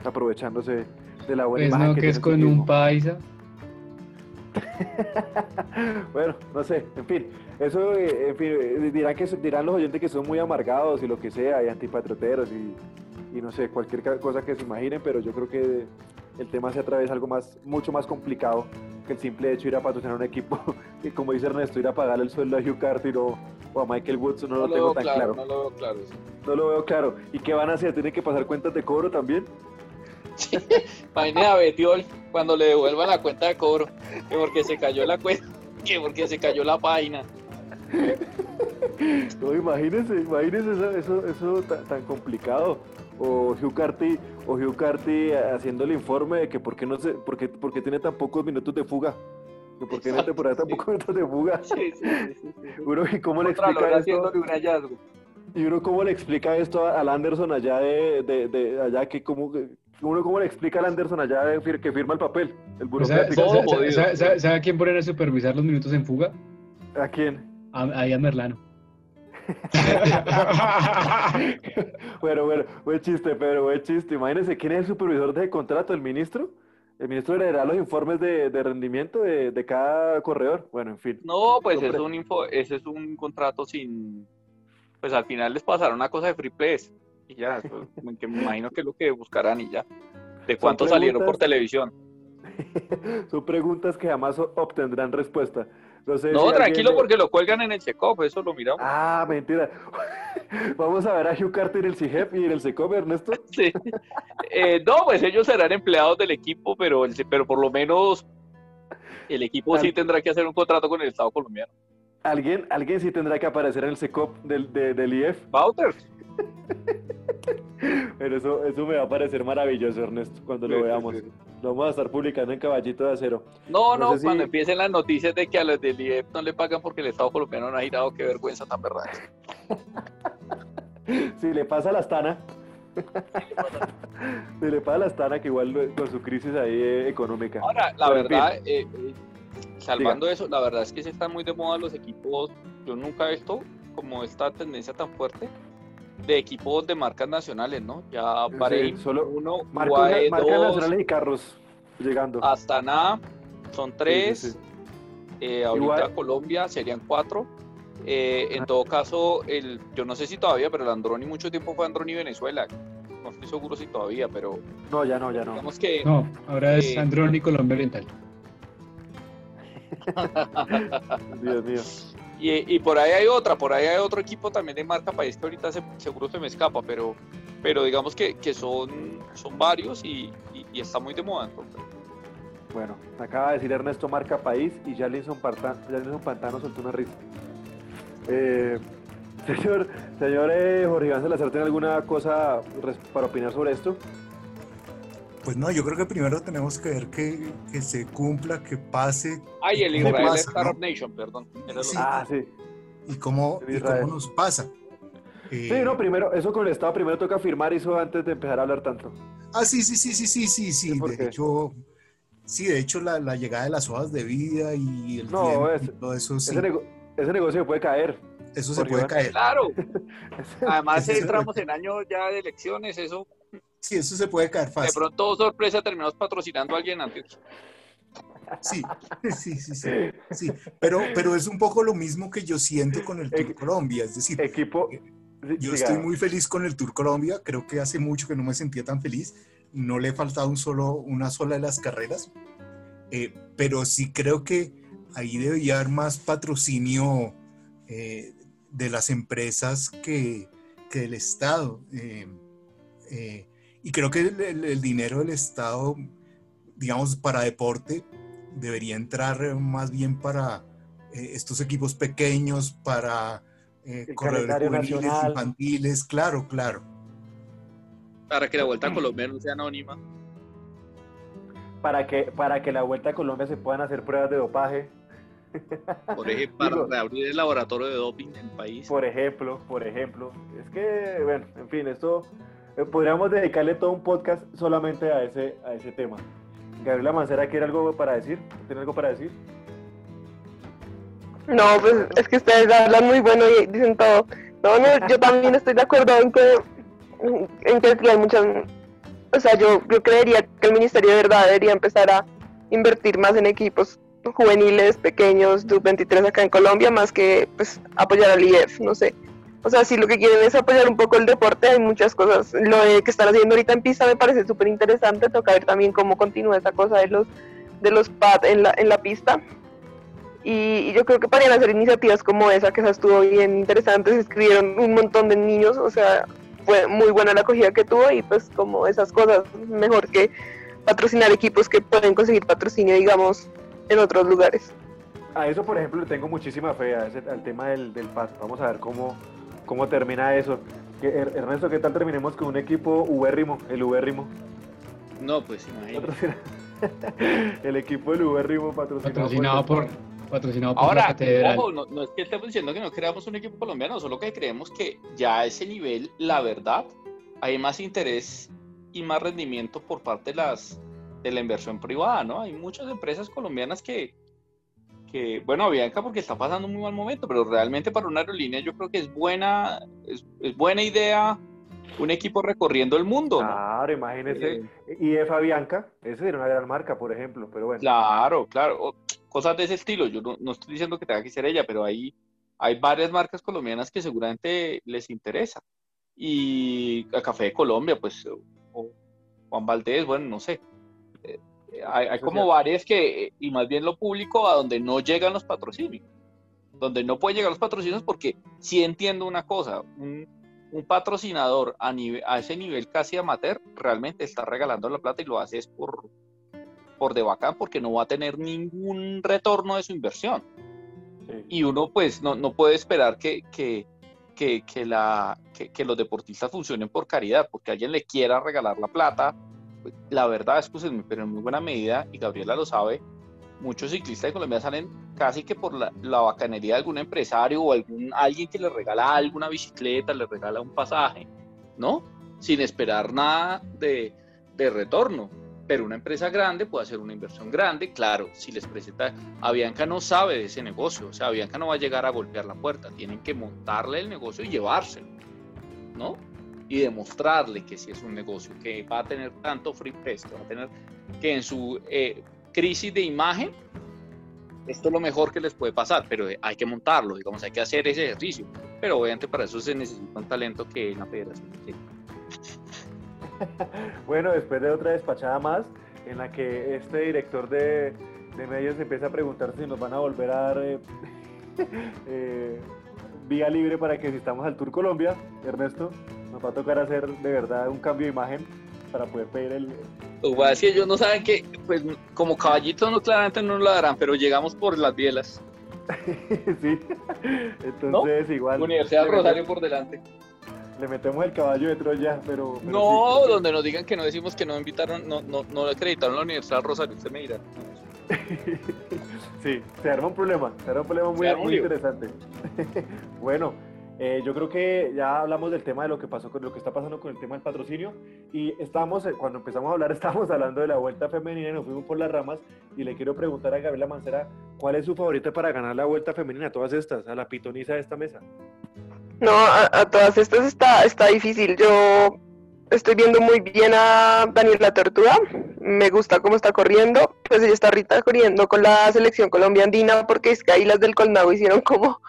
S1: aprovechándose de la buena
S5: pues no, que, es con un paisa.
S1: bueno, no sé, en fin, eso, eh, en fin, eh, dirán, que, dirán los oyentes que son muy amargados y lo que sea, y antipatrioteros y, y no sé, cualquier cosa que se imaginen, pero yo creo que el tema se atraviesa algo más, mucho más complicado que el simple hecho de ir a patrocinar un equipo y como dice Ernesto, ir a pagarle el sueldo a Hugh Carter o, a Michael Woods, no, lo, tengo tan claro,
S3: No lo veo claro.
S1: No lo veo claro. ¿Y qué van a hacer? ¿Tienen que pasar cuentas de cobro también?
S3: Sí. a Betiol cuando le devuelvan la cuenta de cobro, que porque se cayó la cuenta, que porque se cayó la página.
S1: No, imagínense, imagínense eso, eso, tan complicado o Hugh Carty, o Hugh Carty haciendo el informe de que por qué no se, por qué, por qué tiene tan pocos minutos de fuga. Que por qué en la temporada tan pocos minutos de fuga.
S3: Sí, sí, sí,
S1: Uno, ¿y cómo le explica esto? Un hallazgo. Y uno cómo le explica esto al Anderson allá de, de, de allá que como uno cómo le explica al Anderson allá de, que firma el papel, el
S5: pues, ¿Sabe, sabe, sabe, a quién poner a supervisar los minutos en fuga?
S1: ¿A quién?
S5: A, a Merlano.
S1: bueno, bueno, buen chiste, pero buen chiste. Imagínense quién es el supervisor de contrato, el ministro. El ministro leerá los informes de, rendimiento de, cada corredor. Bueno, en fin.
S3: No, pues es un info, ese es un contrato sin. Pues al final les pasará una cosa de free. Y ya, que me imagino que es lo que buscarán y ya. ¿De cuánto salieron por televisión?
S1: Son preguntas que jamás obtendrán respuesta.
S3: No, tranquilo porque lo cuelgan en el SECOP, eso lo miramos.
S1: Ah, mentira. Vamos a ver a Hugh Carter en el CIGEP y en el SECOP, Ernesto.
S3: Sí. Eh, no, pues ellos serán empleados del equipo, pero, pero por lo menos el equipo sí tendrá que hacer un contrato con el Estado colombiano.
S1: ¿Alguien, alguien sí tendrá que aparecer en el SECOP del, del IEF?
S3: Bauter.
S1: Pero eso, eso me va a parecer maravilloso, Ernesto, cuando lo veamos. Lo vamos a estar publicando en Caballito de Acero.
S3: No, no, cuando empiecen las noticias de que a los del IEP no le pagan porque el Estado colombiano no ha girado, qué vergüenza tan verdad.
S1: si le pasa a la Astana. si le pasa a la Astana, que igual con su crisis ahí eh, económica.
S3: Ahora, la verdad, eh, eh, salvando eso, la verdad es que se están muy de moda los equipos. Yo nunca he visto como esta tendencia tan fuerte de equipos de marcas nacionales, ¿no? Ya Bahrein,
S1: solo uno, marcas, nacionales y carros llegando.
S3: Hasta nada, son tres. Eh, ahorita Colombia serían cuatro. Eh, en todo caso, el, yo no sé si todavía, pero el Androni mucho tiempo fue Androni Venezuela. No estoy seguro si todavía, pero.
S1: No, ya no, ya no.
S5: Que, no, ahora es eh, Androni Colombia Oriental.
S1: Dios mío.
S3: Y, por ahí hay otra, por ahí hay otro equipo también de marca país que ahorita seguro se me escapa, pero, pero digamos que, son, son varios y, está muy de moda.
S1: Bueno, acaba de decir Ernesto marca país y Jalinson, Pantano soltó una risa. Eh, señor, señor eh, Jorge Iván Salazar, ¿tiene alguna cosa para opinar sobre esto?
S4: Pues no, yo creo que primero tenemos que ver que, que se cumpla, que pase.
S3: Ay, el Israel Startup Nation, perdón.
S1: Ah, sí.
S4: Y cómo, y cómo nos pasa.
S1: sí, no, eh, primero, eso con el Estado primero toca firmar eso antes de empezar a hablar tanto.
S4: Ah, sí, sí, sí, sí, sí, sí, sí. de hecho, sí, de hecho la, la, llegada de las hojas de vida y el
S1: no, todo eso sí. Ese, ese negocio puede caer.
S4: Eso se puede caer.
S3: Claro. Además, entramos en año ya de elecciones, eso
S4: Sí, eso se puede caer fácil.
S3: De pronto, sorpresa, terminamos patrocinando a alguien antes.
S4: Sí, sí, sí, sí, Pero, pero es un poco lo mismo que yo siento con el Tour Colombia. Es decir,
S1: equipo.
S4: Eh, yo estoy muy feliz con el Tour Colombia. Creo que hace mucho que no me sentía tan feliz. No le he faltado un solo, una sola de las carreras. Eh, pero sí creo que ahí debería haber más patrocinio eh, de las empresas que, que del Estado. Eh, y creo que el, dinero del Estado, digamos, para deporte, debería entrar más bien para eh, estos equipos pequeños, para eh, corredores juveniles, infantiles, claro, claro.
S3: Para que la Vuelta a Colombia no sea anónima.
S1: Para que, para que la Vuelta a Colombia se puedan hacer pruebas de dopaje.
S3: Por ejemplo, para reabrir el laboratorio de doping en el país.
S1: Por ejemplo, por ejemplo. Es que, bueno, en fin, esto eh, podríamos dedicarle todo un podcast solamente a ese, a ese tema. Gabriela Mancera, ¿quiere algo para decir? ¿Tiene algo para decir?
S2: No, pues es que ustedes hablan muy bueno y dicen todo. No, no, yo también estoy de acuerdo en que, en que hay muchas... O sea, yo, yo creería que el Ministerio de Verdad debería empezar a invertir más en equipos juveniles, pequeños, sub-23 acá en Colombia, más que pues apoyar al IEF, no sé. O sea, si lo que quieren es apoyar un poco el deporte, hay muchas cosas. Lo que están haciendo ahorita en pista me parece súper interesante. Toca ver también cómo continúa esa cosa de los, de los pads en la, en la pista. Y, yo creo que podrían hacer iniciativas como esa, que esa estuvo bien interesante. Se escribieron un montón de niños, o sea, fue muy buena la acogida que tuvo y pues como esas cosas, mejor que patrocinar equipos que pueden conseguir patrocinio, digamos, en otros lugares.
S1: A eso, por ejemplo, le tengo muchísima fe al tema del, del PAS. Vamos a ver cómo, cómo termina eso. Ernesto, ¿qué tal terminemos con un equipo ubérrimo, el ubérrimo?
S3: No, pues imagínate.
S1: el equipo del ubérrimo
S5: patrocinado, patrocinado por, patrocinado por
S3: Ahora, la catedral. ojo, no, no, es que estemos diciendo que no creamos un equipo colombiano, solo que creemos que ya a ese nivel, la verdad, hay más interés y más rendimiento por parte de las de la inversión privada, ¿no? Hay muchas empresas colombianas que, que, bueno, Bianca porque está pasando un muy mal momento, pero realmente para una aerolínea yo creo que es buena, es, buena idea un equipo recorriendo el mundo.
S1: Claro, imagínese. y IF Bianca, esa sería una gran marca, por ejemplo, pero bueno.
S3: Claro, claro. Cosas de ese estilo. Yo no, estoy diciendo que tenga que ser ella, pero hay, hay varias marcas colombianas que seguramente les interesa. Y a Café de Colombia, pues, o Juan Valdés, bueno, no sé. Eh, hay, como varias que, y más bien lo público, a donde no llegan los patrocinios. Donde no pueden llegar los patrocinios porque sí entiendo una cosa, un, patrocinador a, nivel, a ese nivel casi amateur realmente está regalando la plata y lo hace es por, por de bacán porque no va a tener ningún retorno de su inversión. Y uno pues no, no puede esperar que, que, que, que, la, que, los deportistas funcionen por caridad, porque alguien le quiera regalar la plata. La verdad es que pero en muy buena medida, y Gabriela lo sabe, muchos ciclistas de Colombia salen casi que por la, la, bacanería de algún empresario o algún, alguien que le regala alguna bicicleta, le regala un pasaje, ¿no? Sin esperar nada de, de retorno. Pero una empresa grande puede hacer una inversión grande, claro, si les presenta, Avianca no sabe de ese negocio, o sea, Avianca no va a llegar a golpear la puerta, tienen que montarle el negocio y llevárselo, ¿no? Y demostrarle que si es un negocio que va a tener tanto free press, que va a tener que en su eh, crisis de imagen, esto es lo mejor que les puede pasar, pero hay que montarlo, digamos, hay que hacer ese ejercicio, pero obviamente para eso se necesita un talento que la federación tiene.
S1: bueno, después de otra despachada más, en la que este director de, medios empieza a preguntar si nos van a volver a dar eh, eh, vía libre para que asistamos al Tour Colombia, Ernesto, nos va a tocar hacer de verdad un cambio de imagen para poder pedir el...
S3: Que es que ellos no saben que, pues como caballitos no claramente no lo darán, pero llegamos por las bielas.
S1: sí, entonces igual...
S3: Universidad Rosario por delante
S1: le metemos el caballo de Troya, pero...
S3: no, donde nos digan que no decimos que no invitaron, no, no, no acreditaron la Universidad Rosario, usted me dirá.
S1: sí, se arma un problema, se arma un problema muy, muy interesante. bueno, eh, yo creo que ya hablamos del tema de lo que pasó con lo que está pasando con el tema del patrocinio y estamos, eh, cuando empezamos a hablar, estábamos hablando de la vuelta femenina y nos fuimos por las ramas y le quiero preguntar a Gabriela Mancera, ¿cuál es su favorita para ganar la vuelta femenina? Todas estas, a la pitoniza de esta mesa.
S2: No, a, todas estas está, está difícil. Yo estoy viendo muy bien a Daniela Tortuga. Me gusta cómo está corriendo. Pues ella está ahorita corriendo con la selección colombiana andina porque es que ahí las del Colnago hicieron como...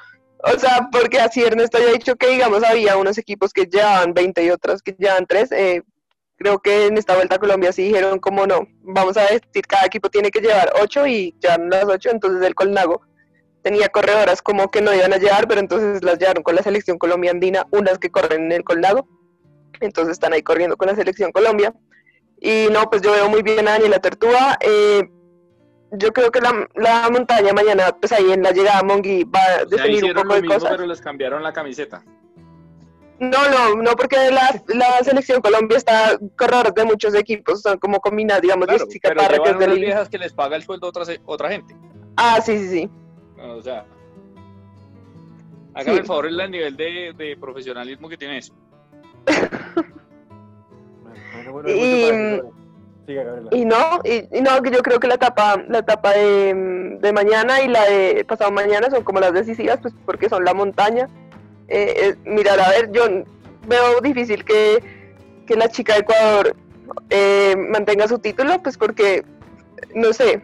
S2: O sea, porque así Ernesto había dicho que, digamos, había unos equipos que llevaban 20 y otros que llevaban 3. Eh, creo que en esta vuelta a Colombia sí dijeron como no, vamos a decir, cada equipo tiene que llevar 8 y llevan las 8, entonces el Colnago tenía corredoras como que no iban a llegar, pero entonces las llevaron con la selección Colombia andina, unas que corren en el Colnago, entonces están ahí corriendo con la selección Colombia. Y no, pues yo veo muy bien a Daniela Tertúa. Eh, yo creo que la, la, montaña mañana, pues ahí en la llegada a Mongi va a definir un poco de cosas.
S3: Pero les cambiaron la camiseta.
S2: No, no, no, porque la, la selección Colombia está corredores de muchos equipos, son como combinadas, digamos,
S3: claro, pero que es de viejas que les paga el sueldo a otra, otra gente.
S2: Ah, sí, sí, sí.
S3: O sea, hágame el favor el nivel de, de profesionalismo que tiene eso.
S2: y, no, y, no, yo creo que la etapa, la etapa de, de, mañana y la de pasado mañana son como las decisivas, pues porque son la montaña. Eh, eh, mirar, a ver, yo veo difícil que, que la chica de Ecuador eh, mantenga su título, pues porque, no sé,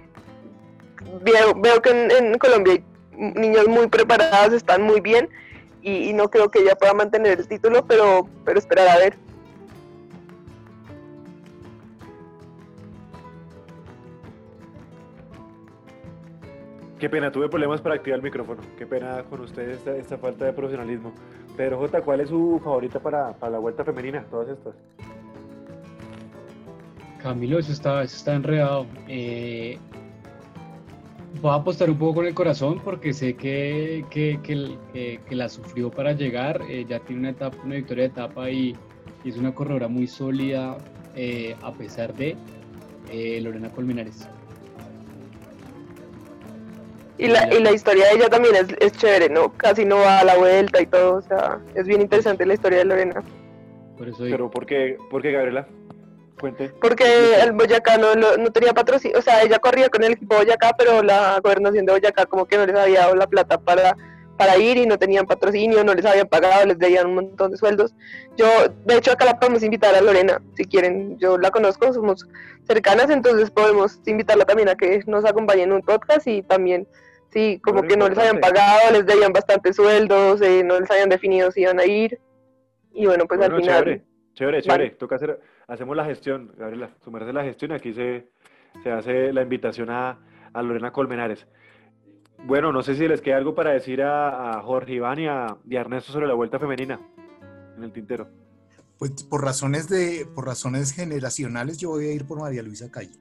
S2: veo, veo que en, Colombia hay niños muy preparados, están muy bien y, no creo que ella pueda mantener el título, pero, pero esperar a ver.
S1: Qué pena, tuve problemas para activar el micrófono. Qué pena con ustedes esta, falta de profesionalismo. Pero Jota, ¿cuál es su favorita para, la vuelta femenina? Todas estas.
S5: Camilo, eso está, eso está enredado. Eh, voy a apostar un poco con el corazón porque sé que, que, la sufrió para llegar. Eh, ya tiene una, etapa, una victoria de etapa y, es una corredora muy sólida eh, a pesar de eh, Lorena Colmenares.
S2: Y la, y la historia de ella también es, es, chévere, ¿no? Casi no va a la vuelta y todo, o sea, es bien interesante la historia de Lorena.
S1: Por eso Pero ¿por qué, por qué Gabriela?
S2: Porque el Boyacá no, no, tenía patrocinio, o sea, ella corría con el equipo Boyacá, pero la gobernación de Boyacá como que no les había dado la plata para, para ir y no tenían patrocinio, no les habían pagado, les debían un montón de sueldos. Yo, de hecho, acá la podemos invitar a Lorena, si quieren, yo la conozco, somos cercanas, entonces podemos invitarla también a que nos acompañe en un podcast y también, sí, como que no les habían pagado, les debían bastantes sueldos, eh, no les habían definido si iban a ir. Y bueno, pues al final...
S1: Chévere, chévere, chévere. Toca hacer hacemos la gestión, Gabriela, sumarse la gestión y aquí se, se hace la invitación a, a, Lorena Colmenares. Bueno, no sé si les queda algo para decir a, Jorge Iván y a, Ernesto sobre la vuelta femenina en el tintero.
S4: Pues por razones de, por razones generacionales, yo voy a ir por María Luisa Calle.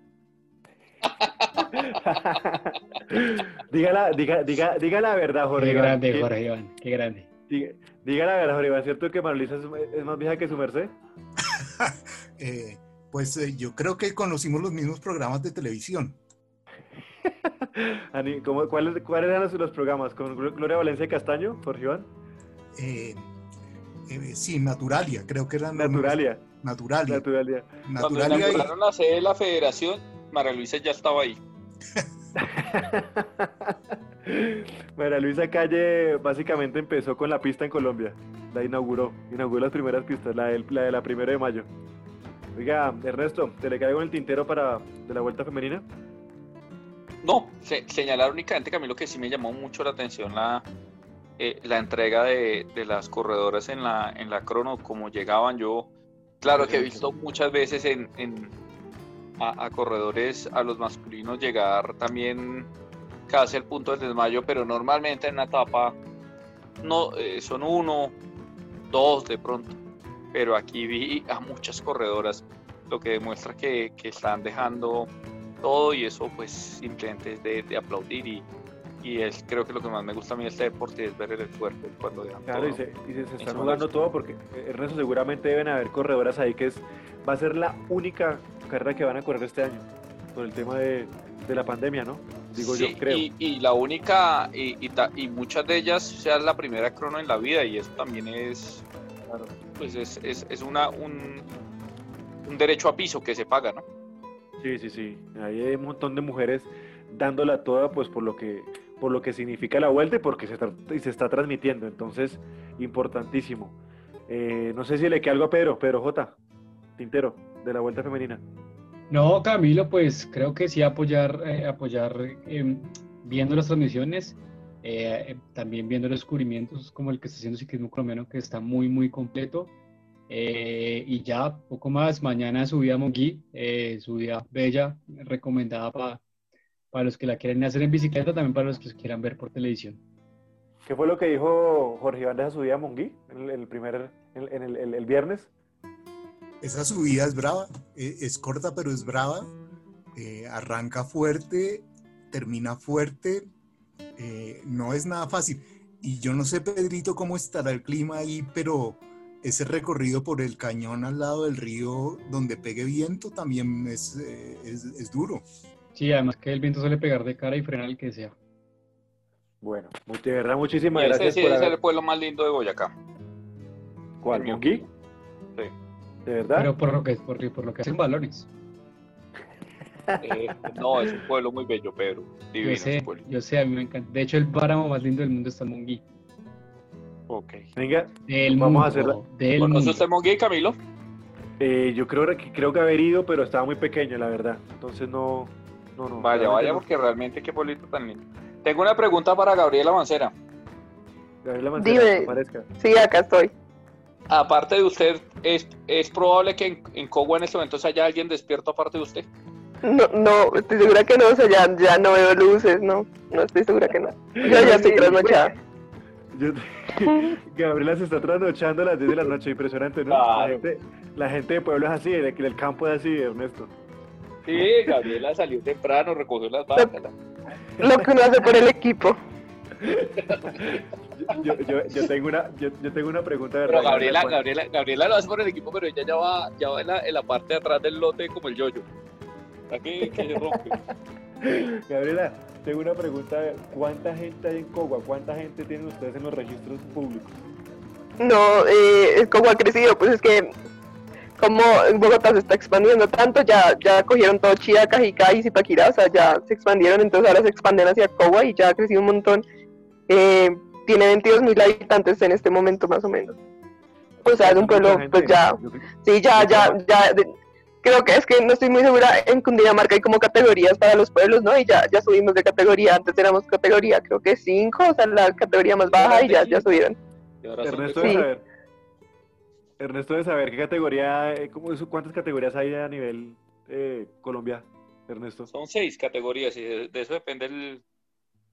S1: dígala, diga, diga, diga la verdad, Jorge.
S5: Qué grande, Jorge Iván, qué grande.
S1: Diga, Diga la verdad, Jorge, ¿es cierto que Marlisa es, más vieja que su merced?
S4: Eh, pues eh, yo creo que conocimos los mismos programas de televisión.
S1: ¿cuáles, ¿Cuáles eran los, programas? ¿Con Gloria Valencia Castaño, Jorge Iván?
S4: Eh, sí, Naturalia, creo que eran.
S1: Naturalia.
S4: Naturalia.
S1: Naturalia.
S3: Cuando inauguraron la sede de la federación, María Luisa ya estaba ahí.
S1: María Luisa Calle básicamente empezó con la pista en Colombia. La inauguró. Inauguró las primeras pistas, la de la, de la primera de mayo. Oiga, Ernesto, ¿te le caigo en el tintero para de la vuelta femenina?
S3: No, señalar únicamente que a mí lo que sí me llamó mucho la atención la, eh, la entrega de, las corredoras en la, en la crono, como llegaban yo. Claro que he visto muchas veces en, a, corredores, a los masculinos, llegar también casi al punto del desmayo, pero normalmente en una etapa no, eh, son uno, dos de pronto. Pero aquí vi a muchas corredoras, lo que demuestra que, que están dejando todo y eso pues simplemente es de, aplaudir y, y, es creo que lo que más me gusta a mí de este deporte es ver el esfuerzo cuando dejan
S1: claro, y se, y se, están jugando todo porque eh, Ernesto seguramente deben haber corredoras ahí que es va a ser la única carrera que van a correr este año por el tema de, de la pandemia, ¿no? Digo yo, creo.
S3: Y, y la única, y, y, muchas de ellas sea la primera crono en la vida y eso también es, pues es, es, es una, un, un derecho a piso que se paga, ¿no?
S1: Sí, sí, sí. hay un montón de mujeres dándola toda, pues por lo que por lo que significa la vuelta y porque se, está, y se está transmitiendo. Entonces, importantísimo. Eh, no sé si le queda algo a Pedro, Pedro J. Tintero, de la vuelta femenina.
S5: No, Camilo, pues creo que sí apoyar, eh, apoyar em, viendo las transmisiones, eh, también viendo los descubrimientos como el que está haciendo Ciclismo Colombiano, que está muy, muy completo. Eh, y ya, poco más, mañana subí a Monguí, eh, subida bella, recomendada para para los que la quieren hacer en bicicleta, también para los que quieran ver por televisión.
S1: ¿Qué fue lo que dijo Jorge Iván de esa subida a Monguí en el, primer, en, el, el, viernes?
S4: Esa subida es brava, e, es corta pero es brava, eh, arranca fuerte, termina fuerte, no es nada fácil. Y yo no sé, Pedrito, cómo estará el clima ahí, pero ese recorrido por el cañón al lado del río donde pegue viento también es, eh, es, duro.
S5: Sí, además que el viento suele pegar de cara y frenar el que sea.
S1: Bueno, de verdad, muchísimas gracias.
S3: Sí, ese es el pueblo más lindo de Boyacá.
S1: ¿Cuál? ¿Monquí?
S3: Sí.
S1: ¿De verdad?
S5: Pero por lo que, por, por lo que hacen balones.
S3: Eh, no, es un pueblo muy bello, Pedro.
S5: yo sé, yo sé, a mí me encanta. De hecho, el páramo más lindo del mundo está en Monguí.
S1: Ok. Venga,
S5: vamos a hacerla.
S3: ¿Conoce usted Monguí, Camilo?
S1: Eh, yo creo que creo que haber ido, pero estaba muy pequeño, la verdad. Entonces no,
S3: Vaya, vaya, porque realmente qué pueblito tan lindo. Tengo una pregunta para Gabriela Mancera.
S1: Gabriela Mancera, Dime. Aparezca.
S2: Sí, acá estoy.
S3: Aparte de usted, ¿es, es probable que en, en Cogua en este momento haya alguien despierto aparte de usted?
S2: No, no, estoy segura que no, o sea, ya, ya no veo luces, no, no estoy segura que no. Yo ya estoy trasnochada.
S1: Gabriela se está trasnochando a las 10 de la noche, impresionante, ¿no? La, gente, la, gente, de pueblo es así, el, el campo es así, Ernesto.
S3: Sí, Gabriela salió temprano, recogió las vacas.
S2: Lo que uno hace por el equipo.
S1: Yo, yo, yo, tengo una, yo, yo, tengo una pregunta de
S3: Pero Gabriela, Gabriela, Gabriela lo hace por el equipo, pero ella ya va, ya va en, la, en la parte de atrás del lote como el yoyo. Aquí que se rompe.
S1: Gabriela, tengo una pregunta. ¿Cuánta gente hay en Cogua? ¿Cuánta gente tienen ustedes en los registros públicos?
S2: No, eh, Cogua ha crecido, pues es que como en Bogotá se está expandiendo tanto, ya, ya cogieron todo Chía, Cajicá y Zipaquirá, o sea, ya se expandieron, entonces ahora se expanden hacia Cogua y ya ha crecido un montón. Eh, tiene 22 mil habitantes en este momento más o menos. O sea, es un pueblo, pues ya, sí, ya, ya, ya, creo que es que no estoy muy segura, en Cundinamarca hay como categorías para los pueblos, ¿no? Y ya, ya subimos de categoría, antes éramos categoría creo que 5, o sea, la categoría más baja y ya, ya subieron.
S1: Saber. Ernesto debe saber qué categoría, eh, cuántas categorías hay a nivel eh, Colombia, Ernesto.
S3: Son seis categorías y de, eso depende el,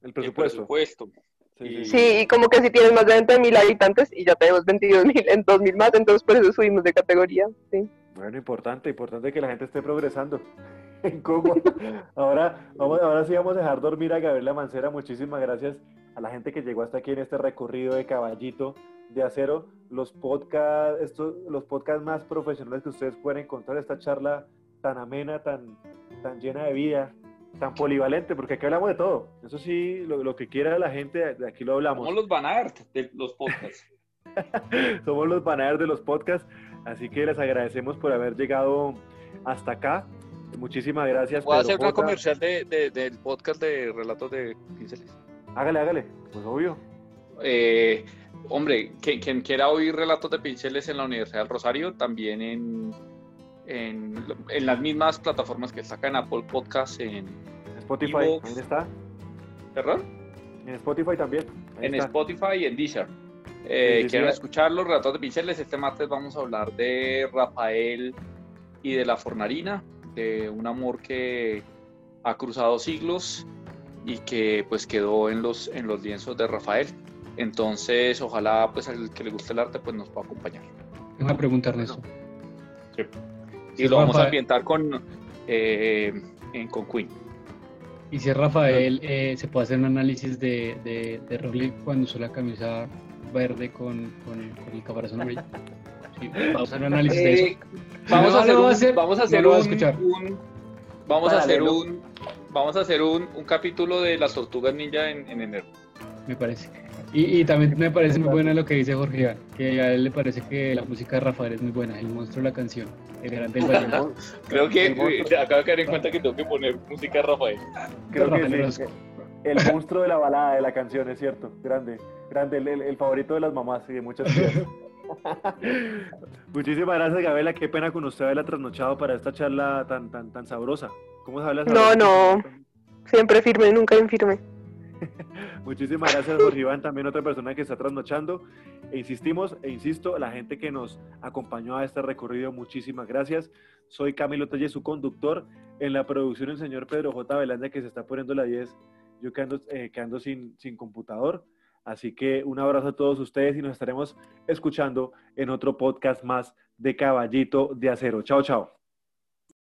S1: el presupuesto.
S2: Sí, y... como que si tienes más de 20 mil habitantes y ya tenemos 22 mil, en 2 mil más, entonces por eso subimos de categoría, sí.
S1: Bueno, importante, importante que la gente esté progresando en Cuba. Ahora, vamos, ahora sí vamos a dejar dormir a Gabriela Mancera. Muchísimas gracias a la gente que llegó hasta aquí en este recorrido de caballito de Acero, los podcasts, estos, los podcasts más profesionales que ustedes pueden encontrar, esta charla tan amena, tan, tan llena de vida, tan polivalente, porque aquí hablamos de todo. Eso sí, lo, que quiera la gente, de aquí lo hablamos.
S3: Somos los Banart de los podcasts.
S1: Somos los Banart de los podcasts, así que les agradecemos por haber llegado hasta acá. Muchísimas gracias.
S3: Voy a hacer una comercial de, del podcast de Relatos de Pinceles.
S1: Hágale, hágale, pues obvio.
S3: Eh, hombre, quien, quiera oír Relatos de Pinceles en la Universidad del Rosario, también en, en, las mismas plataformas que sacan Apple Podcasts, en
S1: Spotify, ¿dónde está?
S3: ¿Perdón?
S1: En Spotify también.
S3: en Spotify y en Deezer. Eh, quieren escuchar los relatos de Pinceles. Este martes vamos a hablar de Rafael y de la Fornarina, de un amor que ha cruzado siglos y que pues quedó en los, en los lienzos de Rafael. Entonces, ojalá pues al que le guste el arte pues nos pueda acompañar.
S5: Una pregunta, Ernesto.
S3: Sí. Y lo vamos a ambientar con, eh, en, con Queen.
S5: Y si Rafael, eh, se puede hacer un análisis de, de, de cuando usó la camisa verde con, con, el caparazón amarillo. Sí, vamos a hacer un análisis de eso.
S3: Eh, vamos, a hacer un, vamos a hacer un, vamos a hacer un vamos a hacer un, un capítulo de las tortugas ninja en, en enero.
S5: Me parece. Y, y, también me parece muy buena lo que dice Jorge Iván, que a él le parece que la música de Rafael es muy buena, el monstruo de la canción, el grande del
S3: Creo que eh, acabo de caer en cuenta que tengo que poner música de Rafael.
S1: Creo que sí, el monstruo de la balada de la canción, es cierto, grande, grande, el, el favorito de las mamás y de muchas cosas. Muchísimas gracias, Gabela. Qué pena con usted haberla trasnochado para esta charla tan, tan, tan sabrosa. ¿Cómo se habla?
S2: No, no. Siempre firme, nunca infirme.
S1: Muchísimas gracias, Jorge Iván, también otra persona que está trasnochando. E insistimos e insisto, la gente que nos acompañó a este recorrido, muchísimas gracias. Soy Camilo Telle, su conductor. En la producción, el señor Pedro J. Velanda, que se está poniendo la 10. Yo quedando, eh, quedando sin, sin computador. Así que un abrazo a todos ustedes y nos estaremos escuchando en otro podcast más de Caballito de Acero. Chao, chao.